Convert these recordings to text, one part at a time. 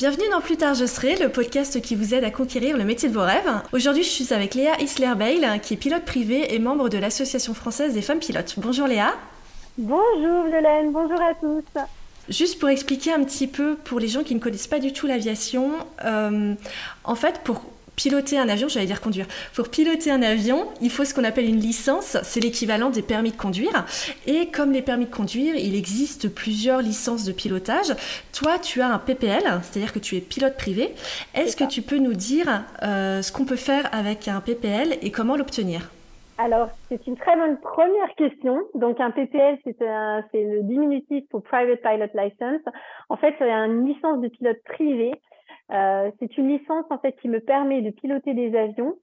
Bienvenue dans Plus tard je serai, le podcast qui vous aide à conquérir le métier de vos rêves. Aujourd'hui, je suis avec Léa Isler-Bail, qui est pilote privée et membre de l'Association française des femmes pilotes. Bonjour Léa. Bonjour Violaine, bonjour à tous. Juste pour expliquer un petit peu pour les gens qui ne connaissent pas du tout l'aviation, euh, en fait, pour piloter un avion, j'allais dire conduire. Pour piloter un avion, il faut ce qu'on appelle une licence, c'est l'équivalent des permis de conduire. Et comme les permis de conduire, il existe plusieurs licences de pilotage. Toi, tu as un PPL, c'est-à-dire que tu es pilote privé. Est-ce que tu peux nous dire euh, ce qu'on peut faire avec un PPL et comment l'obtenir? Alors, c'est une très bonne première question. Donc, un PPL, c'est le diminutif pour Private Pilot License. En fait, c'est une licence de pilote privé euh, c'est une licence en fait qui me permet de piloter des avions,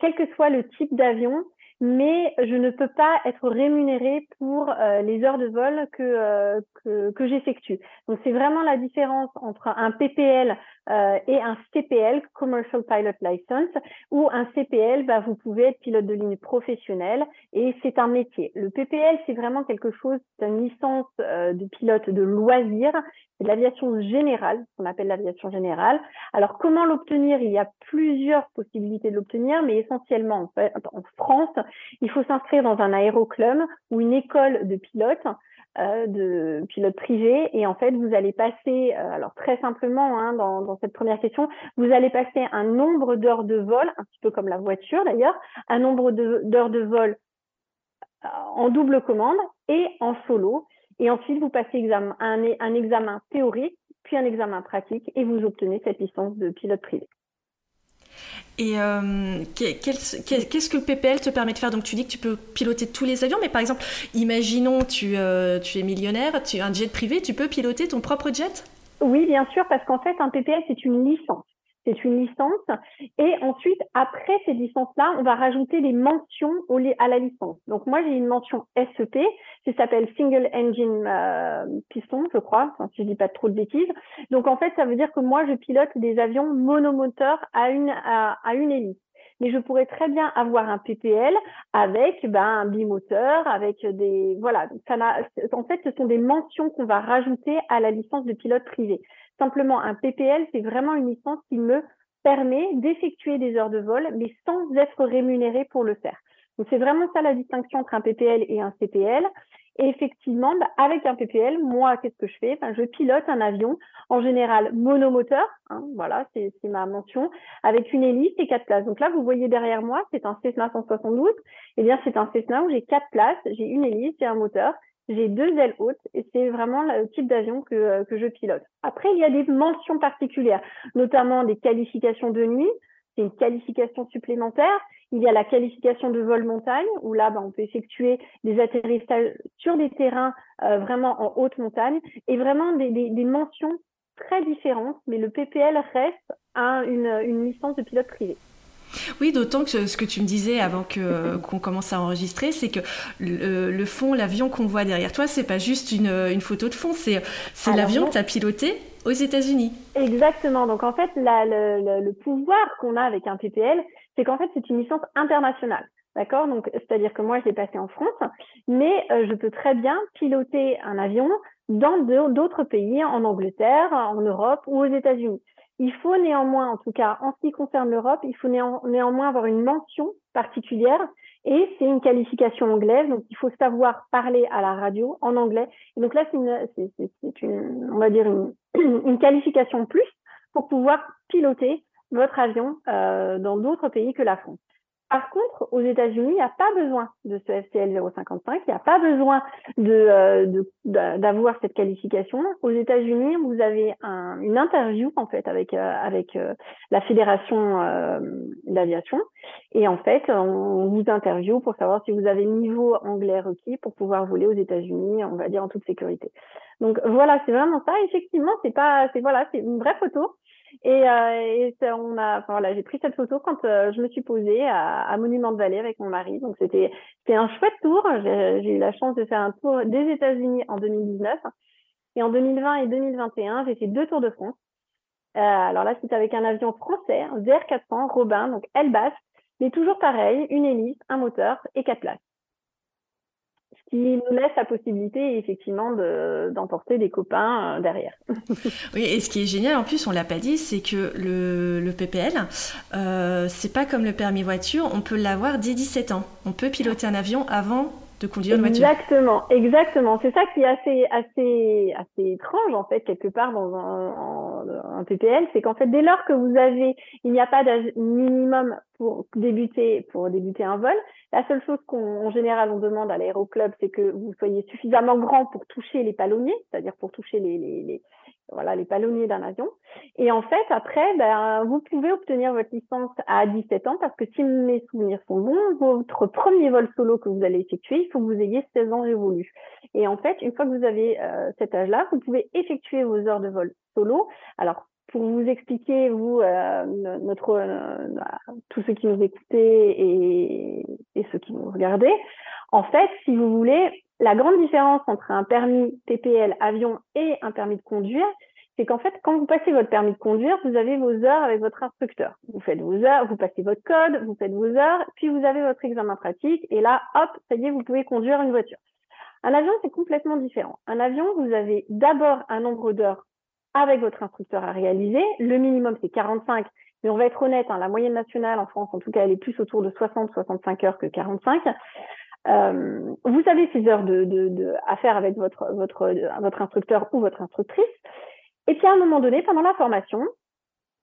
quel que soit le type d'avion, mais je ne peux pas être rémunérée pour euh, les heures de vol que, euh, que, que j'effectue. Donc c'est vraiment la différence entre un PPL euh, et un CPL, Commercial Pilot License, où un CPL, bah, vous pouvez être pilote de ligne professionnel et c'est un métier. Le PPL, c'est vraiment quelque chose, c'est une licence de pilote de loisir, c'est de l'aviation générale, qu'on appelle l'aviation générale. Alors comment l'obtenir? Il y a plusieurs possibilités de l'obtenir, mais essentiellement en France, il faut s'inscrire dans un aéroclub ou une école de pilotes, euh, de pilotes privés. Et en fait, vous allez passer, euh, alors très simplement, hein, dans, dans, cette première question, vous allez passer un nombre d'heures de vol, un petit peu comme la voiture d'ailleurs, un nombre d'heures de, vol euh, en double commande et en solo. Et ensuite, vous passez examen, un, un examen théorique, puis un examen pratique, et vous obtenez cette licence de pilote privé. Et euh, qu'est-ce que le PPL te permet de faire? Donc tu dis que tu peux piloter tous les avions, mais par exemple, imaginons tu, euh, tu es millionnaire, tu as un jet privé, tu peux piloter ton propre jet? Oui, bien sûr, parce qu'en fait, un PPL, c'est une licence c'est une licence. Et ensuite, après cette licence-là, on va rajouter des mentions à la licence. Donc moi, j'ai une mention SEP, qui s'appelle Single Engine euh, Piston, je crois, si je dis pas trop de bêtises. Donc en fait, ça veut dire que moi, je pilote des avions monomoteurs à une, à, une hélice mais je pourrais très bien avoir un PPL avec ben, un bimoteur, avec des voilà. Ça en fait, ce sont des mentions qu'on va rajouter à la licence de pilote privé. Simplement, un PPL, c'est vraiment une licence qui me permet d'effectuer des heures de vol, mais sans être rémunéré pour le faire. Donc, c'est vraiment ça la distinction entre un PPL et un CPL. Effectivement, bah, avec un PPL, moi, qu'est-ce que je fais? Je pilote un avion, en général monomoteur, hein, voilà, c'est ma mention, avec une hélice et quatre places. Donc là, vous voyez derrière moi, c'est un Cessna 172. Eh bien, c'est un Cessna où j'ai quatre places, j'ai une hélice et un moteur. J'ai deux ailes hautes et c'est vraiment le type d'avion que, euh, que je pilote. Après, il y a des mentions particulières, notamment des qualifications de nuit. C'est une qualification supplémentaire. Il y a la qualification de vol montagne, où là, ben, on peut effectuer des atterrissages sur des terrains euh, vraiment en haute montagne, et vraiment des, des, des, mentions très différentes, mais le PPL reste une, une licence de pilote privé. Oui, d'autant que ce que tu me disais avant que, qu'on commence à enregistrer, c'est que le, fond, l'avion qu'on voit derrière toi, c'est pas juste une, une photo de fond, c'est, c'est l'avion que tu as piloté aux États-Unis. Exactement. Donc en fait, le, le, pouvoir qu'on a avec un PPL, c'est qu'en fait, c'est une licence internationale. D'accord? Donc, c'est-à-dire que moi, je l'ai passé en France, mais euh, je peux très bien piloter un avion dans d'autres pays, en Angleterre, en Europe ou aux États-Unis. Il faut néanmoins, en tout cas en ce qui concerne l'Europe, il faut néanmoins avoir une mention particulière et c'est une qualification anglaise, donc il faut savoir parler à la radio en anglais. Et donc là, c'est une, une, on va dire une, une qualification plus pour pouvoir piloter votre avion euh, dans d'autres pays que la France. Par contre, aux États-Unis, il n'y a pas besoin de ce FCL 055, il n'y a pas besoin euh, d'avoir cette qualification. Aux États-Unis, vous avez un, une interview en fait avec euh, euh, la fédération d'aviation et en fait, on vous interview pour savoir si vous avez niveau anglais requis pour pouvoir voler aux États-Unis, on va dire en toute sécurité. Donc voilà, c'est vraiment ça. Effectivement, c'est pas, c'est voilà, c'est une vraie photo. Et, euh, on a, enfin, voilà, j'ai pris cette photo quand euh, je me suis posée à, à Monument de Vallée avec mon mari. Donc c'était, c'était un chouette tour. J'ai eu la chance de faire un tour des États-Unis en 2019. Et en 2020 et 2021, j'ai fait deux tours de France. Euh, alors là, c'était avec un avion français, un VR400 Robin, donc basse, mais toujours pareil, une hélice, un moteur et quatre places. Qui nous laisse la possibilité effectivement d'emporter des copains euh, derrière. oui, et ce qui est génial en plus, on l'a pas dit, c'est que le, le PPL, euh, c'est pas comme le permis voiture, on peut l'avoir dès 17 ans. On peut piloter un avion avant Exactement, exactement. C'est ça qui est assez, assez, assez étrange en fait quelque part dans un, un PPL, c'est qu'en fait dès lors que vous avez, il n'y a pas d'âge minimum pour débuter, pour débuter un vol. La seule chose qu'en général on demande à l'aéroclub, c'est que vous soyez suffisamment grand pour toucher les palonniers, c'est-à-dire pour toucher les, les, les voilà, les palonniers d'un avion. Et en fait, après, ben, vous pouvez obtenir votre licence à 17 ans parce que si mes souvenirs sont bons, votre premier vol solo que vous allez effectuer, il faut que vous ayez 16 ans révolus. Et en fait, une fois que vous avez euh, cet âge-là, vous pouvez effectuer vos heures de vol solo. Alors, pour vous expliquer, vous, euh, notre, euh, tous ceux qui nous écoutaient et, ceux qui nous regardaient, en fait, si vous voulez, la grande différence entre un permis TPL avion et un permis de conduire, c'est qu'en fait, quand vous passez votre permis de conduire, vous avez vos heures avec votre instructeur. Vous faites vos heures, vous passez votre code, vous faites vos heures, puis vous avez votre examen pratique, et là, hop, ça y est, vous pouvez conduire une voiture. Un avion, c'est complètement différent. Un avion, vous avez d'abord un nombre d'heures avec votre instructeur à réaliser. Le minimum, c'est 45. Mais on va être honnête, hein, la moyenne nationale en France, en tout cas, elle est plus autour de 60-65 heures que 45. Euh, vous avez ces heures à faire avec votre, votre, votre instructeur ou votre instructrice. Et puis à un moment donné, pendant la formation,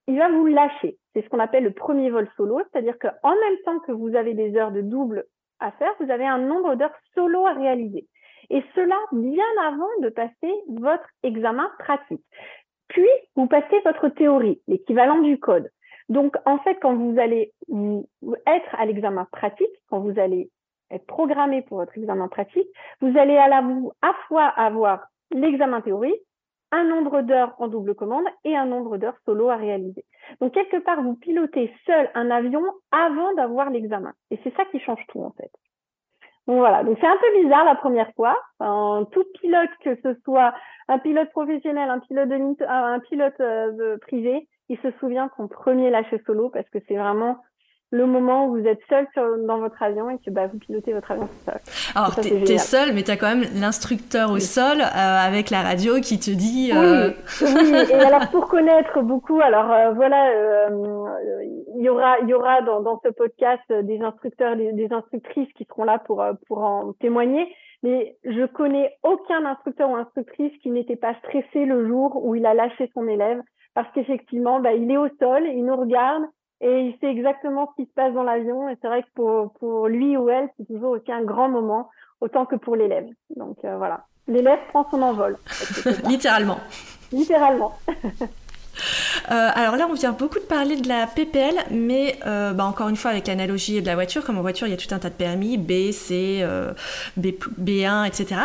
il va vous lâcher. C'est ce qu'on appelle le premier vol solo, c'est-à-dire qu'en même temps que vous avez des heures de double à faire, vous avez un nombre d'heures solo à réaliser. Et cela bien avant de passer votre examen pratique. Puis, vous passez votre théorie, l'équivalent du code. Donc, en fait, quand vous allez être à l'examen pratique, quand vous allez être programmé pour votre examen pratique, vous allez à la fois avoir l'examen théorique, un nombre d'heures en double commande et un nombre d'heures solo à réaliser. Donc quelque part, vous pilotez seul un avion avant d'avoir l'examen. Et c'est ça qui change tout en fait. Donc voilà, donc c'est un peu bizarre la première fois. tout pilote, que ce soit un pilote professionnel, un pilote de un pilote euh, privé, il se souvient son premier lâcher solo parce que c'est vraiment le moment où vous êtes seul dans votre avion et que bah, vous pilotez votre avion tout seul. Alors, tu es, seul, mais tu as quand même l'instructeur au sol euh, avec la radio qui te dit. Euh... Oui, oui, et alors pour connaître beaucoup, alors euh, voilà, euh, il y aura, il y aura dans, dans ce podcast des instructeurs, des, des, instructrices qui seront là pour, pour en témoigner. Mais je connais aucun instructeur ou instructrice qui n'était pas stressé le jour où il a lâché son élève parce qu'effectivement, bah, il est au sol, il nous regarde, et il sait exactement ce qui se passe dans l'avion. Et c'est vrai que pour, pour lui ou elle, c'est toujours aussi un grand moment, autant que pour l'élève. Donc euh, voilà, l'élève prend son envol. Littéralement. Littéralement. Euh, alors là, on vient beaucoup de parler de la PPL, mais euh, bah, encore une fois, avec l'analogie de la voiture, comme en voiture, il y a tout un tas de permis, B, C, euh, B, B1, etc.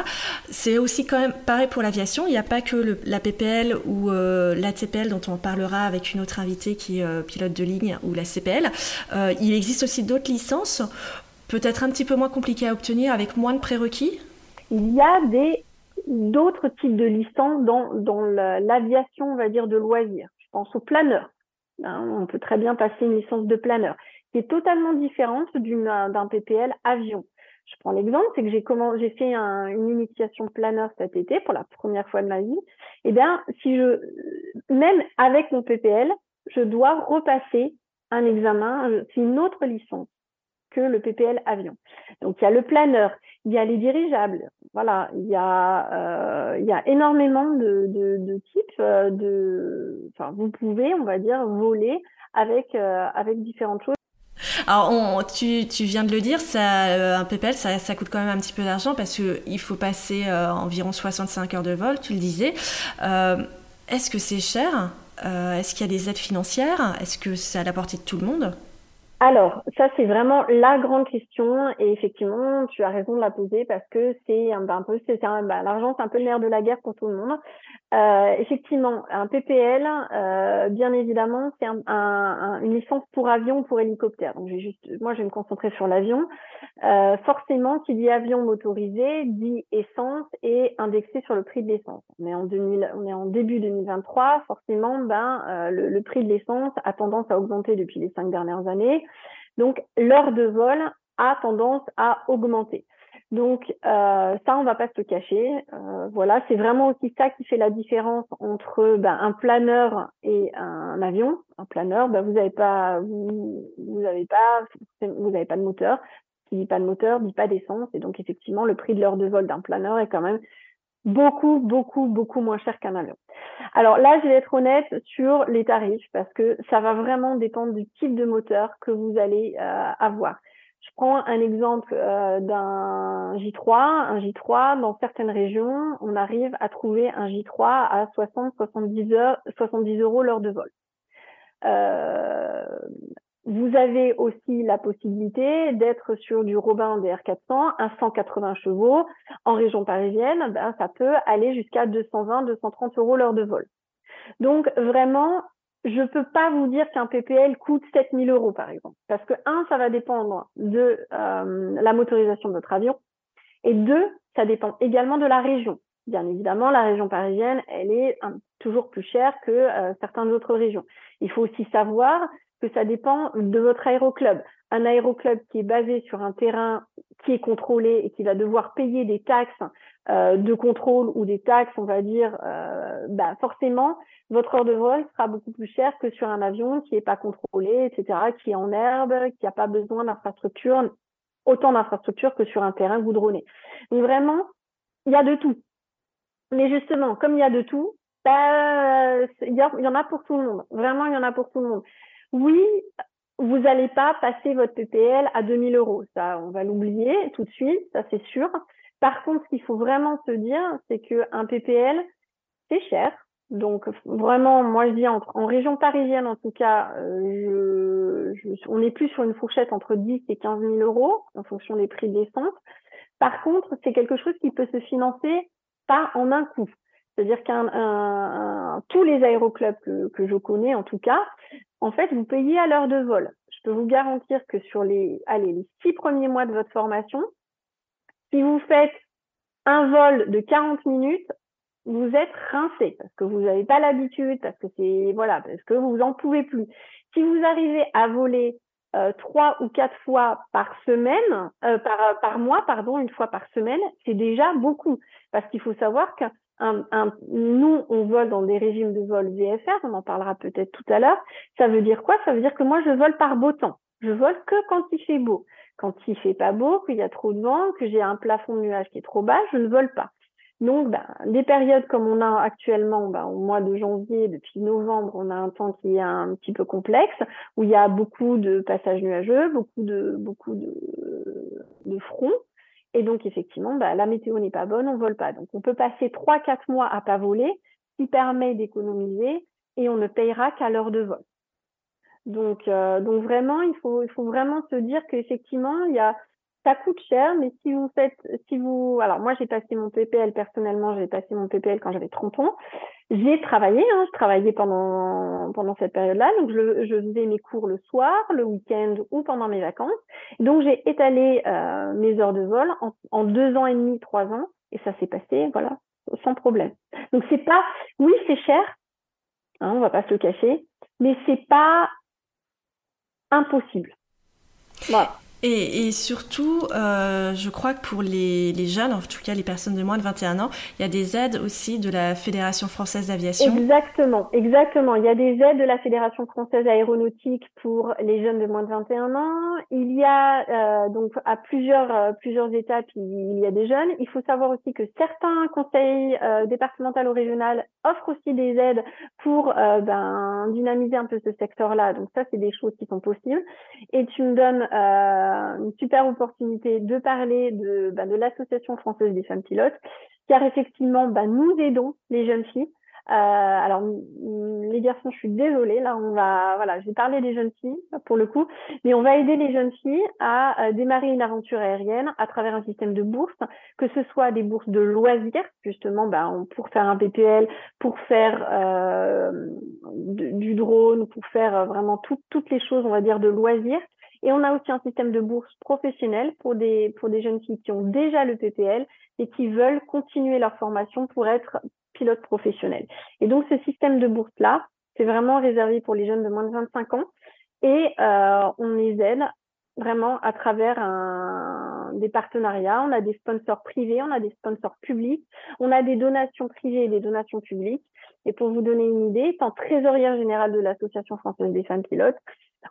C'est aussi quand même pareil pour l'aviation. Il n'y a pas que la PPL ou la TPL dont on parlera avec une autre invitée qui est pilote de ligne ou la CPL. il existe aussi d'autres licences, peut-être un petit peu moins compliquées à obtenir, avec moins de prérequis. Il y a des d'autres types de licences dans, dans l'aviation, on va dire, de loisirs. Je pense aux planeurs. Hein, on peut très bien passer une licence de planeur, qui est totalement différente d'un PPL avion. Je prends l'exemple, c'est que j'ai fait un, une initiation planeur cet été pour la première fois de ma vie. Eh bien, si je, même avec mon PPL, je dois repasser un examen, c'est une autre licence que le PPL avion. Donc il y a le planeur, il y a les dirigeables, voilà, il y a, euh, il y a énormément de, de, types euh, de, enfin, vous pouvez, on va dire, voler avec, euh, avec différentes choses. Alors, tu, tu, viens de le dire, ça, un PPL, ça, ça, coûte quand même un petit peu d'argent parce qu'il faut passer environ 65 heures de vol, tu le disais. Est-ce que c'est cher? Est-ce qu'il y a des aides financières? Est-ce que c'est à la portée de tout le monde? Alors, ça, c'est vraiment la grande question. Et effectivement, tu as raison de la poser parce que c'est un, un peu, c'est bah, l'argent, c'est un peu le nerf de la guerre pour tout le monde. Euh, effectivement, un PPL, euh, bien évidemment, c'est un, un, une licence pour avion ou pour hélicoptère. Donc, j'ai juste, moi, je vais me concentrer sur l'avion. Euh, forcément, qui dit avion motorisé dit essence et indexé sur le prix de l'essence. On est en 2000, on début 2023. Forcément, ben, euh, le prix de l'essence a tendance à augmenter depuis les cinq dernières années. Donc, l'heure de vol a tendance à augmenter. Donc euh, ça, on va pas se le cacher. Euh, voilà, c'est vraiment aussi ça qui fait la différence entre ben, un planeur et un avion. Un planeur, ben, vous n'avez pas, vous, vous avez pas, vous avez pas de moteur. Qui dit pas de moteur, dit pas d'essence. Et donc effectivement, le prix de l'heure de vol d'un planeur est quand même beaucoup, beaucoup, beaucoup moins cher qu'un avion. Alors là, je vais être honnête sur les tarifs parce que ça va vraiment dépendre du type de moteur que vous allez euh, avoir. Je prends un exemple euh, d'un J3. Un J3, dans certaines régions, on arrive à trouver un J3 à 60-70 70 euros l'heure de vol. Euh, vous avez aussi la possibilité d'être sur du Robin DR400 à 180 chevaux. En région parisienne, ben, ça peut aller jusqu'à 220-230 euros l'heure de vol. Donc vraiment, je ne peux pas vous dire qu'un PPL coûte 7000 euros, par exemple. Parce que, un, ça va dépendre de euh, la motorisation de votre avion. Et deux, ça dépend également de la région. Bien évidemment, la région parisienne, elle est toujours plus chère que euh, certaines autres régions. Il faut aussi savoir que ça dépend de votre aéroclub. Un aéroclub qui est basé sur un terrain qui est contrôlé et qui va devoir payer des taxes euh, de contrôle ou des taxes, on va dire, euh, bah forcément, votre heure de vol sera beaucoup plus chère que sur un avion qui n'est pas contrôlé, etc., qui est en herbe, qui n'a pas besoin d'infrastructures, autant d'infrastructures que sur un terrain goudronné. Donc vraiment, il y a de tout. Mais justement, comme il y a de tout, bah, il y, y en a pour tout le monde. Vraiment, il y en a pour tout le monde. Oui, vous n'allez pas passer votre PPL à 2000 euros. Ça, on va l'oublier tout de suite, ça c'est sûr. Par contre, ce qu'il faut vraiment se dire, c'est qu'un PPL, c'est cher. Donc vraiment, moi je dis en, région parisienne en tout cas, euh, on est plus sur une fourchette entre 10 et 15 000 euros en fonction des prix de l'essence. Par contre, c'est quelque chose qui peut se financer pas en un coup. C'est-à-dire qu'un tous les aéroclubs que, que, je connais en tout cas, en fait, vous payez à l'heure de vol. Je peux vous garantir que sur les, allez, les six premiers mois de votre formation, si vous faites un vol de 40 minutes, vous êtes rincé parce que vous n'avez pas l'habitude, parce que c'est voilà, parce que vous en pouvez plus. Si vous arrivez à voler euh, trois ou quatre fois par semaine, euh, par, mois, pardon, une fois par semaine, c'est déjà beaucoup. Parce qu'il faut savoir que nous, on vole dans des régimes de vol VFR, on en parlera peut-être tout à l'heure. Ça veut dire quoi? Ça veut dire que moi, je vole par beau temps. Je vole que quand il fait beau. Quand il fait pas beau, qu'il y a trop de vent, que j'ai un plafond de nuages qui est trop bas, je ne vole pas. Donc, ben, des périodes comme on a actuellement, ben, au mois de janvier, depuis novembre, on a un temps qui est un petit peu complexe, où il y a beaucoup de passages nuageux, beaucoup de beaucoup de, fronts. Et donc, effectivement, bah, la météo n'est pas bonne, on vole pas. Donc, on peut passer 3-4 mois à pas voler, ce qui permet d'économiser et on ne payera qu'à l'heure de vol. Donc, euh, donc vraiment, il faut, il faut vraiment se dire qu'effectivement, il y a, ça coûte cher, mais si vous faites, si vous, alors moi j'ai passé mon PPL personnellement, j'ai passé mon PPL quand j'avais 30 ans. J'ai travaillé, hein, je travaillais pendant pendant cette période-là, donc je, je faisais mes cours le soir, le week-end ou pendant mes vacances. Donc j'ai étalé euh, mes heures de vol en, en deux ans et demi, trois ans, et ça s'est passé, voilà, sans problème. Donc c'est pas, oui c'est cher, hein, on va pas se le cacher, mais c'est pas impossible. Et, surtout, euh, je crois que pour les, jeunes, en tout cas les personnes de moins de 21 ans, il y a des aides aussi de la Fédération française d'aviation. Exactement, exactement. Il y a des aides de la Fédération française aéronautique pour les jeunes de moins de 21 ans. Il y a euh, donc à plusieurs euh, plusieurs étapes, il, y a des jeunes. Il faut savoir aussi que certains conseils départementaux ou régionaux offrent aussi des aides pour ben, dynamiser un peu ce secteur-là. Donc ça, c'est des choses qui sont possibles. Et tu me donnes une super opportunité de parler de, bah, de l'Association française des femmes pilotes, car effectivement, bah, nous aidons les jeunes filles. Euh, alors, les garçons, je suis désolée, là, on va, voilà, j'ai parlé des jeunes filles pour le coup, mais on va aider les jeunes filles à, démarrer une aventure aérienne à travers un système de bourses, que ce soit des bourses de loisirs, justement, bah, pour faire un PPL, pour faire euh, du drone, pour faire vraiment toutes les choses, on va dire, de loisirs, et on a aussi un système de bourse professionnelle pour des, pour des jeunes filles qui ont déjà le PPL et qui veulent continuer leur formation pour être pilote professionnel. Et donc, ce système de bourse-là, c'est vraiment réservé pour les jeunes de moins de 25 ans et euh, on les aide vraiment à travers un, des partenariats, on a des sponsors privés, on a des sponsors publics, on a des donations privées et des donations publiques. Et pour vous donner une idée, étant trésorière générale de l'Association française des femmes pilotes,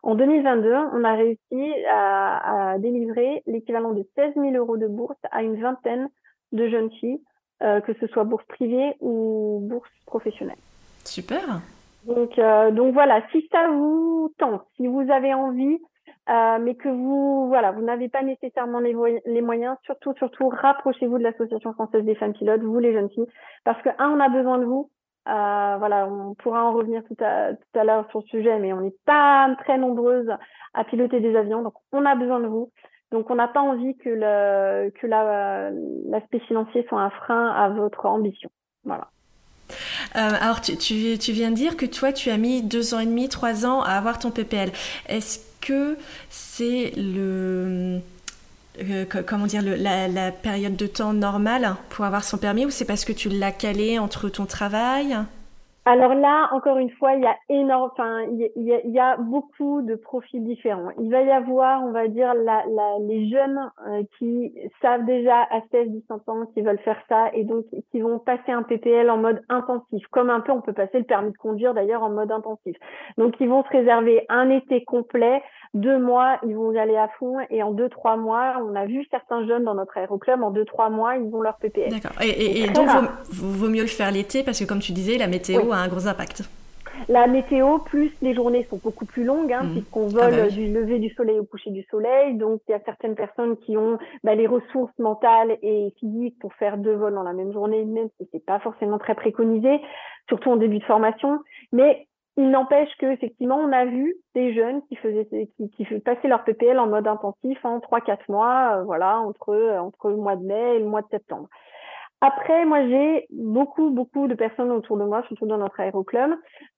en 2022, on a réussi à, à délivrer l'équivalent de 16 000 euros de bourse à une vingtaine de jeunes filles, euh, que ce soit bourse privée ou bourse professionnelle. Super. Donc, euh, donc voilà, si ça vous tente, si vous avez envie, euh, mais que vous, voilà, vous n'avez pas nécessairement les, les, moyens, surtout, surtout, rapprochez-vous de l'Association française des femmes pilotes, vous les jeunes filles, parce que un, on a besoin de vous. Euh, voilà, on pourra en revenir tout à, tout à l'heure sur le sujet, mais on n'est pas très nombreuses à piloter des avions, donc on a besoin de vous. Donc on n'a pas envie que le que l'aspect financier soit un frein à votre ambition. Voilà. Euh, alors, tu, tu, tu, viens de dire que toi, tu as mis deux ans et demi, trois ans à avoir ton PPL. Est-ce que c'est le. Euh, comment dire, la, période de temps normale pour avoir son permis ou c'est parce que tu l'as calé entre ton travail? Alors là, encore une fois, il y a énorme, enfin, il y a, y a beaucoup de profils différents. Il va y avoir, on va dire, les jeunes euh, qui savent déjà à 16, 17 ans, qui veulent faire ça et donc qui vont passer un PPL en mode intensif, comme un peu on peut passer le permis de conduire d'ailleurs en mode intensif. Donc ils vont se réserver un été complet, deux mois, ils vont y aller à fond et en deux, trois mois, on a vu certains jeunes dans notre aéroclub, en deux, trois mois, ils vont leur PPL. D'accord. Et, et, donc, vaut, vaut, mieux le faire l'été parce que comme tu disais, la météo un gros impact. La météo, plus les journées sont beaucoup plus longues, hein, mmh. puisqu'on vole ah bah du lever du soleil au coucher du soleil. Donc, il y a certaines personnes qui ont bah, les ressources mentales et physiques pour faire deux vols dans la même journée, même si c'est pas forcément très préconisé, surtout en début de formation. Mais il n'empêche que effectivement, on a vu des jeunes qui faisaient qui, qui passaient leur PPL en mode intensif en trois 4 mois, euh, voilà, entre entre le mois de mai et le mois de septembre. Après, moi, j'ai beaucoup, beaucoup de personnes autour de moi, surtout dans notre aéroclub,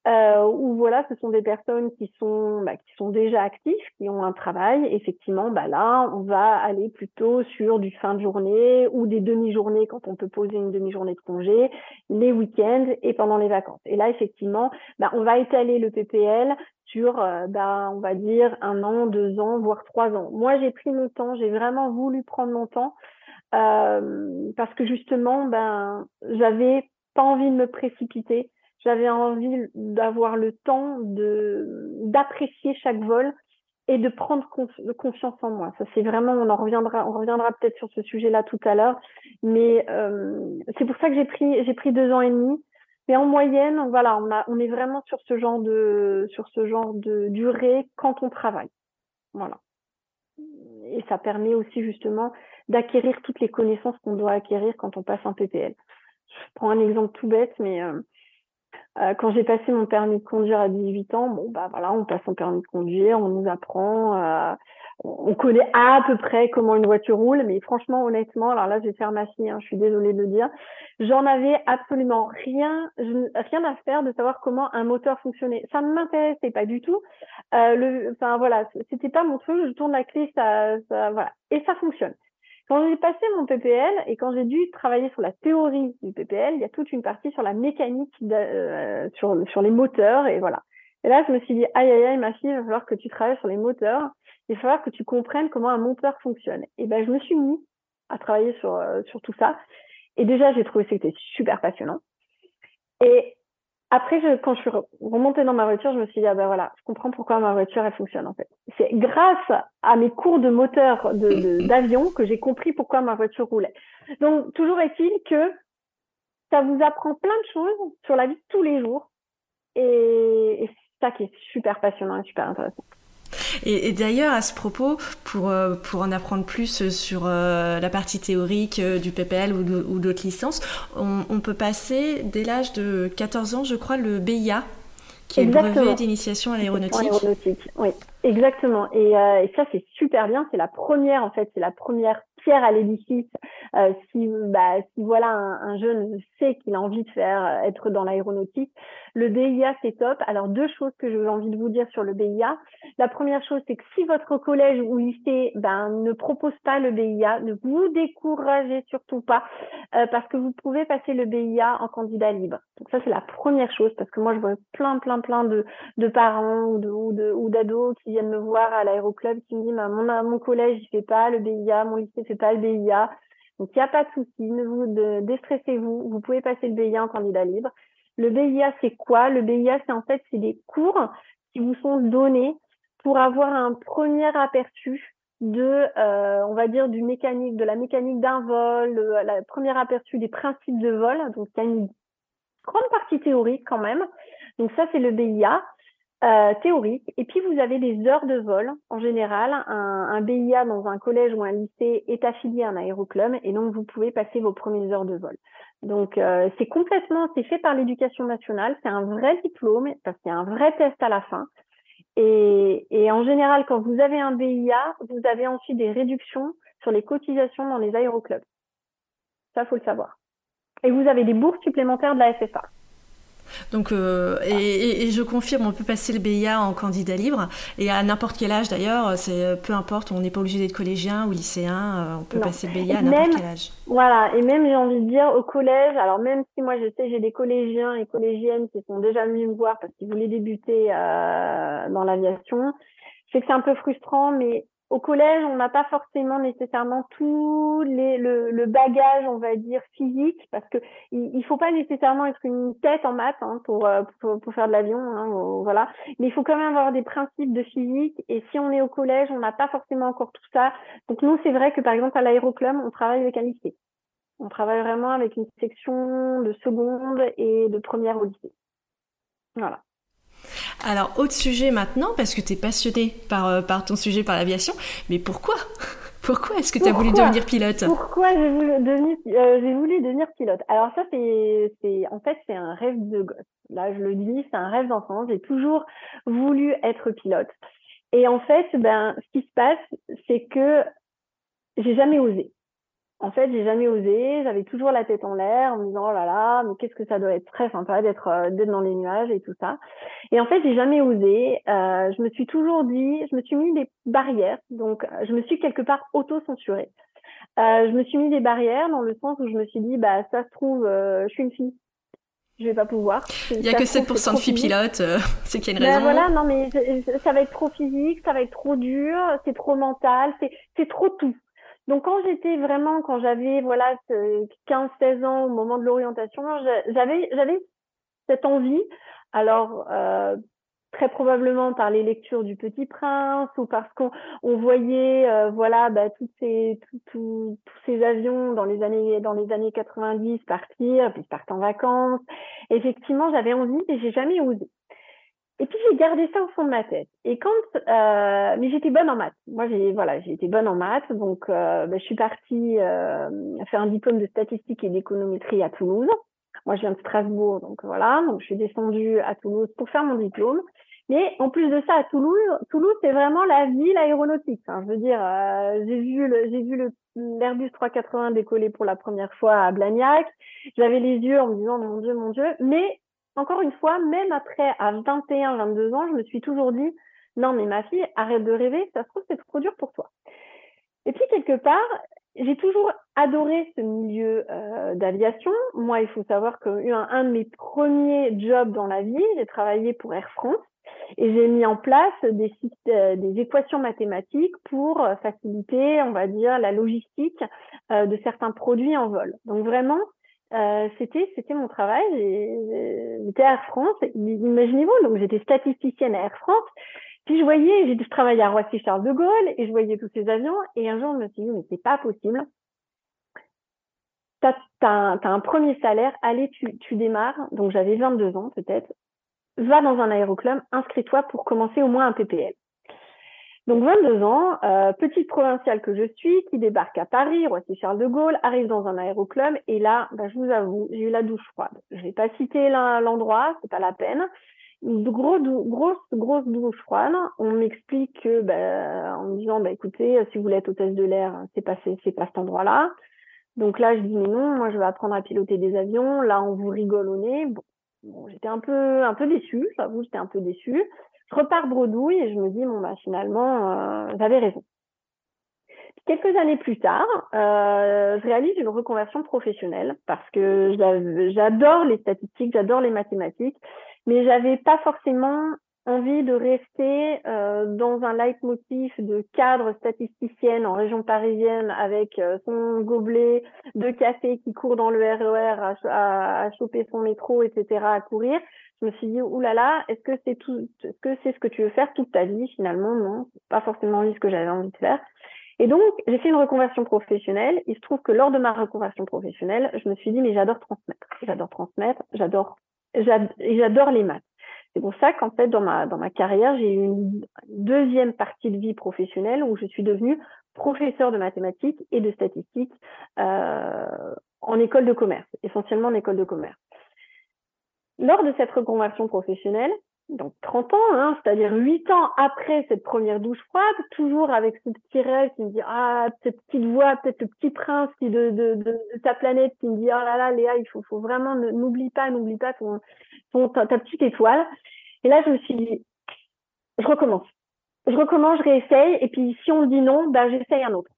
euh, où voilà, ce sont des personnes qui sont, bah, qui sont déjà actives, qui ont un travail. Effectivement, bah là, on va aller plutôt sur du fin de journée ou des demi-journées quand on peut poser une demi-journée de congé, les week-ends et pendant les vacances. Et là, effectivement, bah, on va étaler le PPL sur, euh, bah, on va dire, un an, deux ans, voire trois ans. Moi, j'ai pris mon temps, j'ai vraiment voulu prendre mon temps euh, parce que justement, ben, j'avais pas envie de me précipiter. J'avais envie d'avoir le temps de d'apprécier chaque vol et de prendre confiance en moi. Ça c'est vraiment, on en reviendra, on reviendra peut-être sur ce sujet-là tout à l'heure, mais euh, c'est pour ça que j'ai pris j'ai pris deux ans et demi. Mais en moyenne, voilà, on a on est vraiment sur ce genre de sur ce genre de durée quand on travaille. Voilà. Et ça permet aussi justement d'acquérir toutes les connaissances qu'on doit acquérir quand on passe un PPL. Je prends un exemple tout bête, mais euh, euh, quand j'ai passé mon permis de conduire à 18 ans, bon bah voilà, on passe son permis de conduire, on nous apprend, euh, on connaît à peu près comment une voiture roule, mais franchement, honnêtement, alors là, je vais faire ma fille, hein, je suis désolée de le dire, j'en avais absolument rien, rien à faire de savoir comment un moteur fonctionnait. Ça ne m'intéressait pas du tout. Euh, voilà, c'était pas mon truc. Je tourne la clé, ça, ça voilà, et ça fonctionne. Quand j'ai passé mon PPL et quand j'ai dû travailler sur la théorie du PPL, il y a toute une partie sur la mécanique, euh, sur, sur les moteurs et voilà. Et là, je me suis dit, aïe, aïe, aïe, ma fille, il va falloir que tu travailles sur les moteurs. Il va falloir que tu comprennes comment un moteur fonctionne. Et ben, je me suis mis à travailler sur, euh, sur tout ça. Et déjà, j'ai trouvé que c'était super passionnant. Et après, je, quand je suis remontée dans ma voiture, je me suis dit, ah ben voilà, je comprends pourquoi ma voiture, elle fonctionne en fait. C'est grâce à mes cours de moteur d'avion de, que j'ai compris pourquoi ma voiture roulait. Donc, toujours est-il que ça vous apprend plein de choses sur la vie de tous les jours. Et, et c'est ça qui est super passionnant et super intéressant. Et, d'ailleurs, à ce propos, pour, euh, pour en apprendre plus sur euh, la partie théorique euh, du PPL ou d'autres licences, on, peut passer dès l'âge de 14 ans, je crois, le BIA, qui est le brevet d'initiation à l'aéronautique. Oui, exactement. Et, et ça, c'est super bien. C'est la première, en fait, c'est la première pierre à l'édifice Euh, si, bah, si voilà un, jeune sait qu'il a envie de faire euh, être dans l'aéronautique, le BIA c'est top. Alors deux choses que j'ai envie de vous dire sur le BIA. La première chose c'est que si votre collège ou lycée ben, ne propose pas le BIA, ne vous découragez surtout pas parce que vous pouvez passer le BIA en candidat libre. Donc ça c'est la première chose parce que moi je vois plein plein plein de, de parents ou de ou d'ados qui viennent me voir à l'aéroclub qui me disent mon, mon collège il fait pas le BIA, mon lycée fait pas le BIA. Donc il n'y a pas de souci, ne vous déstressez-vous, vous pouvez passer le BIA en candidat libre. Le BIA c'est quoi? Le BIA c'est en fait c'est des cours qui vous sont donnés pour avoir un premier aperçu de, euh, on va dire, du mécanique, de la mécanique d'un vol, le, premier aperçu des principes de vol. Donc, il y a une grande partie théorique quand même. Donc, ça, c'est le BIA. Euh, théorique. Et puis, vous avez des heures de vol. En général, un, un, BIA dans un collège ou un lycée est affilié à un aéroclub et donc vous pouvez passer vos premières heures de vol. Donc, euh, c'est complètement, c'est fait par l'éducation nationale. C'est un vrai diplôme parce qu'il y a un vrai test à la fin. Et, et, en général, quand vous avez un BIA, vous avez ensuite des réductions sur les cotisations dans les aéroclubs. Ça, faut le savoir. Et vous avez des bourses supplémentaires de la FFA. Donc, euh, et, je confirme, on peut passer le BIA en candidat libre et à n'importe quel âge d'ailleurs, c'est euh, peu importe, on n'est pas obligé d'être collégien ou lycéen, euh, on peut passer le BIA à n'importe quel âge. Voilà, et même j'ai envie de dire au collège, alors même si moi je sais j'ai des collégiens et collégiennes qui sont déjà venus me voir parce qu'ils voulaient débuter dans l'aviation, je sais que c'est un peu frustrant, mais au collège, on n'a pas forcément nécessairement tout les, le, le, bagage, on va dire, physique, parce que il, faut pas nécessairement être une tête en maths hein, pour, euh, pour, pour, faire de l'avion, hein, voilà. Mais il faut quand même avoir des principes de physique. Et si on est au collège, on n'a pas forcément encore tout ça. Donc nous, c'est vrai que par exemple à l'aéroclub, on travaille avec un lycée. On travaille vraiment avec une section de seconde et de première au lycée. Voilà. Alors, autre sujet maintenant, parce que tu es passionné par, euh, par ton sujet, par l'aviation, mais pourquoi? Pourquoi est-ce que tu as voulu devenir pilote? Pourquoi j'ai voulu devenir, euh, j'ai voulu devenir pilote? Alors ça, c'est, c'est, en fait, c'est un rêve de gosse. Là, je le dis, c'est un rêve d'enfant. J'ai toujours voulu être pilote. Et en fait, ben, ce qui se passe, c'est que j'ai jamais osé. En fait, j'ai jamais osé. J'avais toujours la tête en l'air en me disant oh là là, mais qu'est-ce que ça doit être très sympa d'être euh, d'être dans les nuages et tout ça. Et en fait, j'ai jamais osé. Euh, je me suis toujours dit, je me suis mis des barrières. Donc, je me suis quelque part auto-censurée. Euh, je me suis mis des barrières dans le sens où je me suis dit bah ça se trouve, euh, je suis une fille. Je vais pas pouvoir. Il y a que 7% de filles pilotes, euh, c'est qu'il y a une ben raison. voilà, non mais ça va être trop physique, ça va être trop dur, c'est trop mental, c'est trop tout. Donc quand j'étais vraiment, quand j'avais voilà 15-16 ans au moment de l'orientation, j'avais j'avais cette envie. Alors euh, très probablement par les lectures du Petit Prince ou parce qu'on on voyait euh, voilà bah, ces tous ces avions dans les années dans les années 90 partir puis partent en vacances. Effectivement, j'avais envie et j'ai jamais osé. Et puis j'ai gardé ça au fond de ma tête. Et quand, euh, mais j'étais bonne en maths. Moi, j'ai voilà, j'ai bonne en maths, donc euh, ben, je suis partie euh, faire un diplôme de statistique et d'économétrie à Toulouse. Moi, je viens de Strasbourg, donc voilà, donc je suis descendue à Toulouse pour faire mon diplôme. Mais en plus de ça, à Toulouse, Toulouse, c'est vraiment la ville aéronautique. Je veux dire, euh, j'ai vu j'ai vu l'Airbus 380 décoller pour la première fois à Blagnac. J'avais les yeux en me disant mon Dieu, mon Dieu. Mais encore une fois, même après, à 21, 22 ans, je me suis toujours dit, non, mais ma fille, arrête de rêver, ça se trouve, c'est trop dur pour toi. Et puis, quelque part, j'ai toujours adoré ce milieu euh, d'aviation. Moi, il faut savoir que un, un de mes premiers jobs dans la vie, j'ai travaillé pour Air France et j'ai mis en place des, euh, des équations mathématiques pour euh, faciliter, on va dire, la logistique de certains produits en vol. Donc vraiment, euh, c'était c'était mon travail. J'étais à Air France. Imaginez-vous, donc j'étais statisticienne à Air France. Puis je voyais, je travaillais à Roissy Charles de Gaulle et je voyais tous ces avions. Et un jour, je me suis dit, mais c'est pas possible. T'as as, un, un premier salaire, allez, tu, tu démarres. Donc j'avais 22 ans peut-être. Va dans un aéroclub, inscris-toi pour commencer au moins un PPL. Donc 22 ans, euh, petite provinciale que je suis, qui débarque à Paris, Roissy Charles de Gaulle, arrive dans un aéroclub et là, bah, je vous avoue, j'ai eu la douche froide. Je vais pas citer l'endroit, c'est pas la peine. Une grosse, grosse, grosse douche froide. On m'explique que, bah, en me disant, bah, écoutez, si vous voulez être hôtesse de l'air, c'est pas, c'est pas cet endroit-là. Donc là, je dis mais non, moi je vais apprendre à piloter des avions. Là, on vous rigole au nez. Bon, j'étais un peu un peu déçue, j'avoue, j'étais un peu déçue. Je repars bredouille et je me dis bon bah finalement, euh, j'avais raison. Quelques années plus tard, euh, je réalise une reconversion professionnelle parce que j'adore les statistiques, j'adore les mathématiques, mais j'avais pas forcément envie de rester euh, dans un leitmotiv de cadre statisticienne en région parisienne avec euh, son gobelet de café qui court dans le RER e à, choper son métro, etc., à courir. Je me suis dit, oulala, est-ce que c'est tout, est-ce que c'est ce que tu veux faire toute ta vie finalement? Non, pas forcément ce que j'avais envie de faire. Et donc, j'ai fait une reconversion professionnelle. Il se trouve que lors de ma reconversion professionnelle, je me suis dit, mais j'adore transmettre. J'adore transmettre, j'adore, j'adore les maths. C'est pour ça qu'en fait, dans ma, dans ma carrière, j'ai eu une deuxième partie de vie professionnelle où je suis devenue professeur de mathématiques et de statistiques euh, en école de commerce, essentiellement en école de commerce. Lors de cette reconversion professionnelle, donc 30 ans, hein, c'est-à-dire 8 ans après cette première douche froide, toujours avec ce petit rêve qui me dit ah cette petite voix, peut-être le petit prince qui de, de, de, ta planète qui me dit oh là là Léa, il faut, faut vraiment n'oublie pas, n'oublie pas ton, ton ta, petite étoile. Et là je me suis dit je recommence, je recommence, je réessaye et puis si on dit non, bah j'essaye un autre.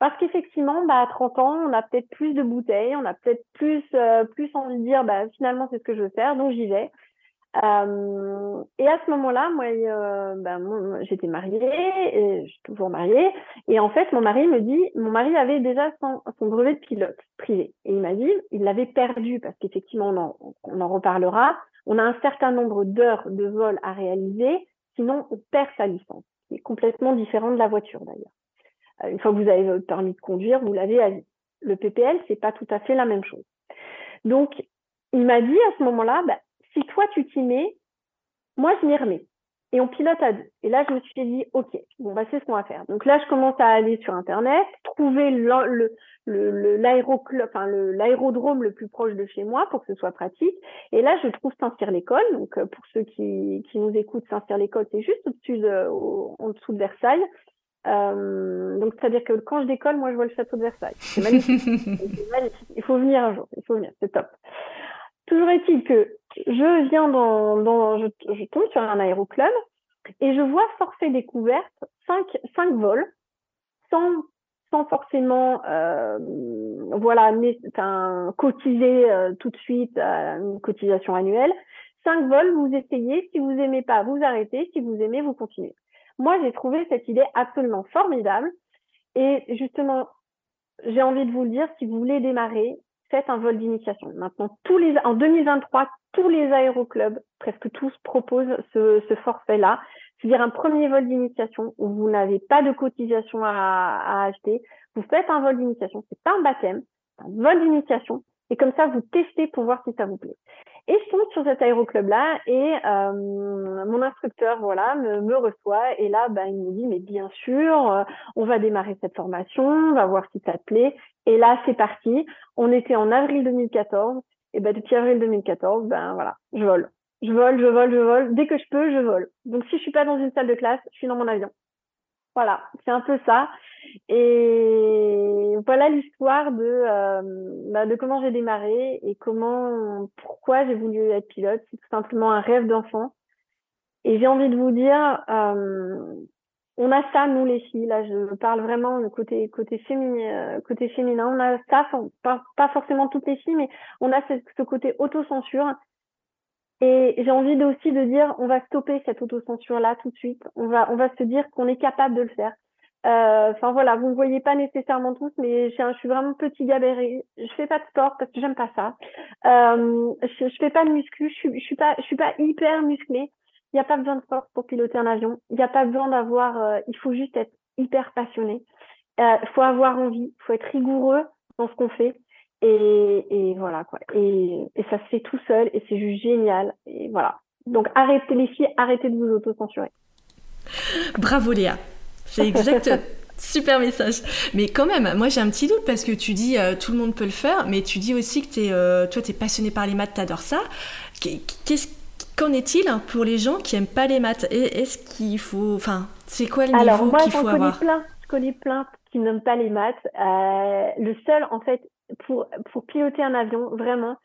Parce qu'effectivement, bah, à 30 ans, on a peut-être plus de bouteilles, on a peut-être plus, euh, plus envie de dire, bah, finalement, c'est ce que je veux faire, donc j'y vais. Euh, et à ce moment-là, moi, euh, ben, j'étais mariée, je suis toujours mariée, et en fait, mon mari me dit, mon mari avait déjà son, brevet de pilote privé, et il m'a dit, il l'avait perdu parce qu'effectivement, on en, reparlera. On a un certain nombre d'heures de vol à réaliser, sinon on perd sa licence, qui est complètement différent de la voiture d'ailleurs. Euh, une fois que vous avez votre permis de conduire, vous l'avez à. Le PPL, c'est pas tout à fait la même chose. Donc, il m'a dit à ce moment-là, bah, si toi tu t'y mets, moi je m'y remets. Et on pilote à deux. Et là, je me suis dit, OK, bon, bah, c'est ce qu'on va faire. Donc là, je commence à aller sur Internet, trouver le, le, enfin, l'aérodrome le, plus proche de chez moi pour que ce soit pratique. Et là, je trouve Saint-Cyr-l'École. Donc, euh, pour ceux qui, qui nous écoutent, Saint-Cyr-l'École, c'est juste au-dessus de, en dessous de Versailles. Euh, donc, c'est-à-dire que quand je décolle, moi, je vois le château de Versailles. C'est magnifique. c'est magnifique. Il faut venir un jour. Il faut venir. C'est top. Toujours est-il que je viens dans, dans je, je, tombe sur un aéroclub et je vois forfait découverte 5, 5 vols sans, sans forcément euh, voilà un, cotiser euh, tout de suite une cotisation annuelle. 5 vols, vous essayez, si vous aimez pas, vous arrêtez, si vous aimez, vous continuez. Moi, j'ai trouvé cette idée absolument formidable et justement, j'ai envie de vous le dire, si vous voulez démarrer, faites un vol d'initiation. Maintenant, en 2023, tous les aéroclubs, presque tous, proposent ce, forfait-là. C'est-à-dire un premier vol d'initiation où vous n'avez pas de cotisation à, à, acheter. Vous faites un vol d'initiation. C'est pas un baptême, c'est un vol d'initiation. Et comme ça, vous testez pour voir si ça vous plaît. Et je tombe sur cet aéroclub-là et euh, mon instructeur, voilà, me, me, reçoit et là, ben, il me dit, mais bien sûr, euh, on va démarrer cette formation, on va voir si ça te plaît. Et là, c'est parti. On était en avril 2014 et ben depuis avril 2014, ben voilà, je vole, je vole, je vole, je vole. Dès que je peux, je vole. Donc si je suis pas dans une salle de classe, je suis dans mon avion. Voilà, c'est un peu ça. Et voilà l'histoire de, euh, bah, de comment j'ai démarré et comment, pourquoi j'ai voulu être pilote. C'est tout simplement un rêve d'enfant. Et j'ai envie de vous dire, euh, on a ça nous les filles. Là, je parle vraiment du côté côté féminin, euh, côté féminin. On a ça, pas, pas forcément toutes les filles, mais on a ce, ce côté autocensure et j'ai envie aussi de dire, on va stopper cette autocensure-là tout de suite. On va, on va se dire qu'on est capable de le faire. Euh, enfin voilà, vous ne voyez pas nécessairement tous, mais je, suis vraiment petit gabarit. Je fais pas de sport parce que j'aime pas ça. Euh, je, je fais pas de muscu. Je suis, je suis pas, je suis pas hyper musclée. Il n'y a pas besoin de sport pour piloter un avion. Il n'y a pas besoin d'avoir. Euh, il faut juste être hyper passionné. Il euh, faut avoir envie. Il faut être rigoureux dans ce qu'on fait. Et, voilà quoi. Et, ça se fait tout seul et c'est juste génial. Et voilà. Donc arrêtez les filles, arrêtez de vous auto-censurer. Bravo Léa. C'est exact. Super message. Mais quand même, moi j'ai un petit doute parce que tu dis euh, tout le monde peut le faire, mais tu dis aussi que es, euh, toi tu es passionné par les maths, tu adores ça. Qu'est-ce Qu'en est-il pour les gens qui aiment pas les maths? Est-ce qu'il faut, enfin, c'est quoi le niveau qu'il faut avoir? plein, Je connais plein qui n'aiment pas les maths. Euh, le seul, en fait, pour, piloter un avion, vraiment,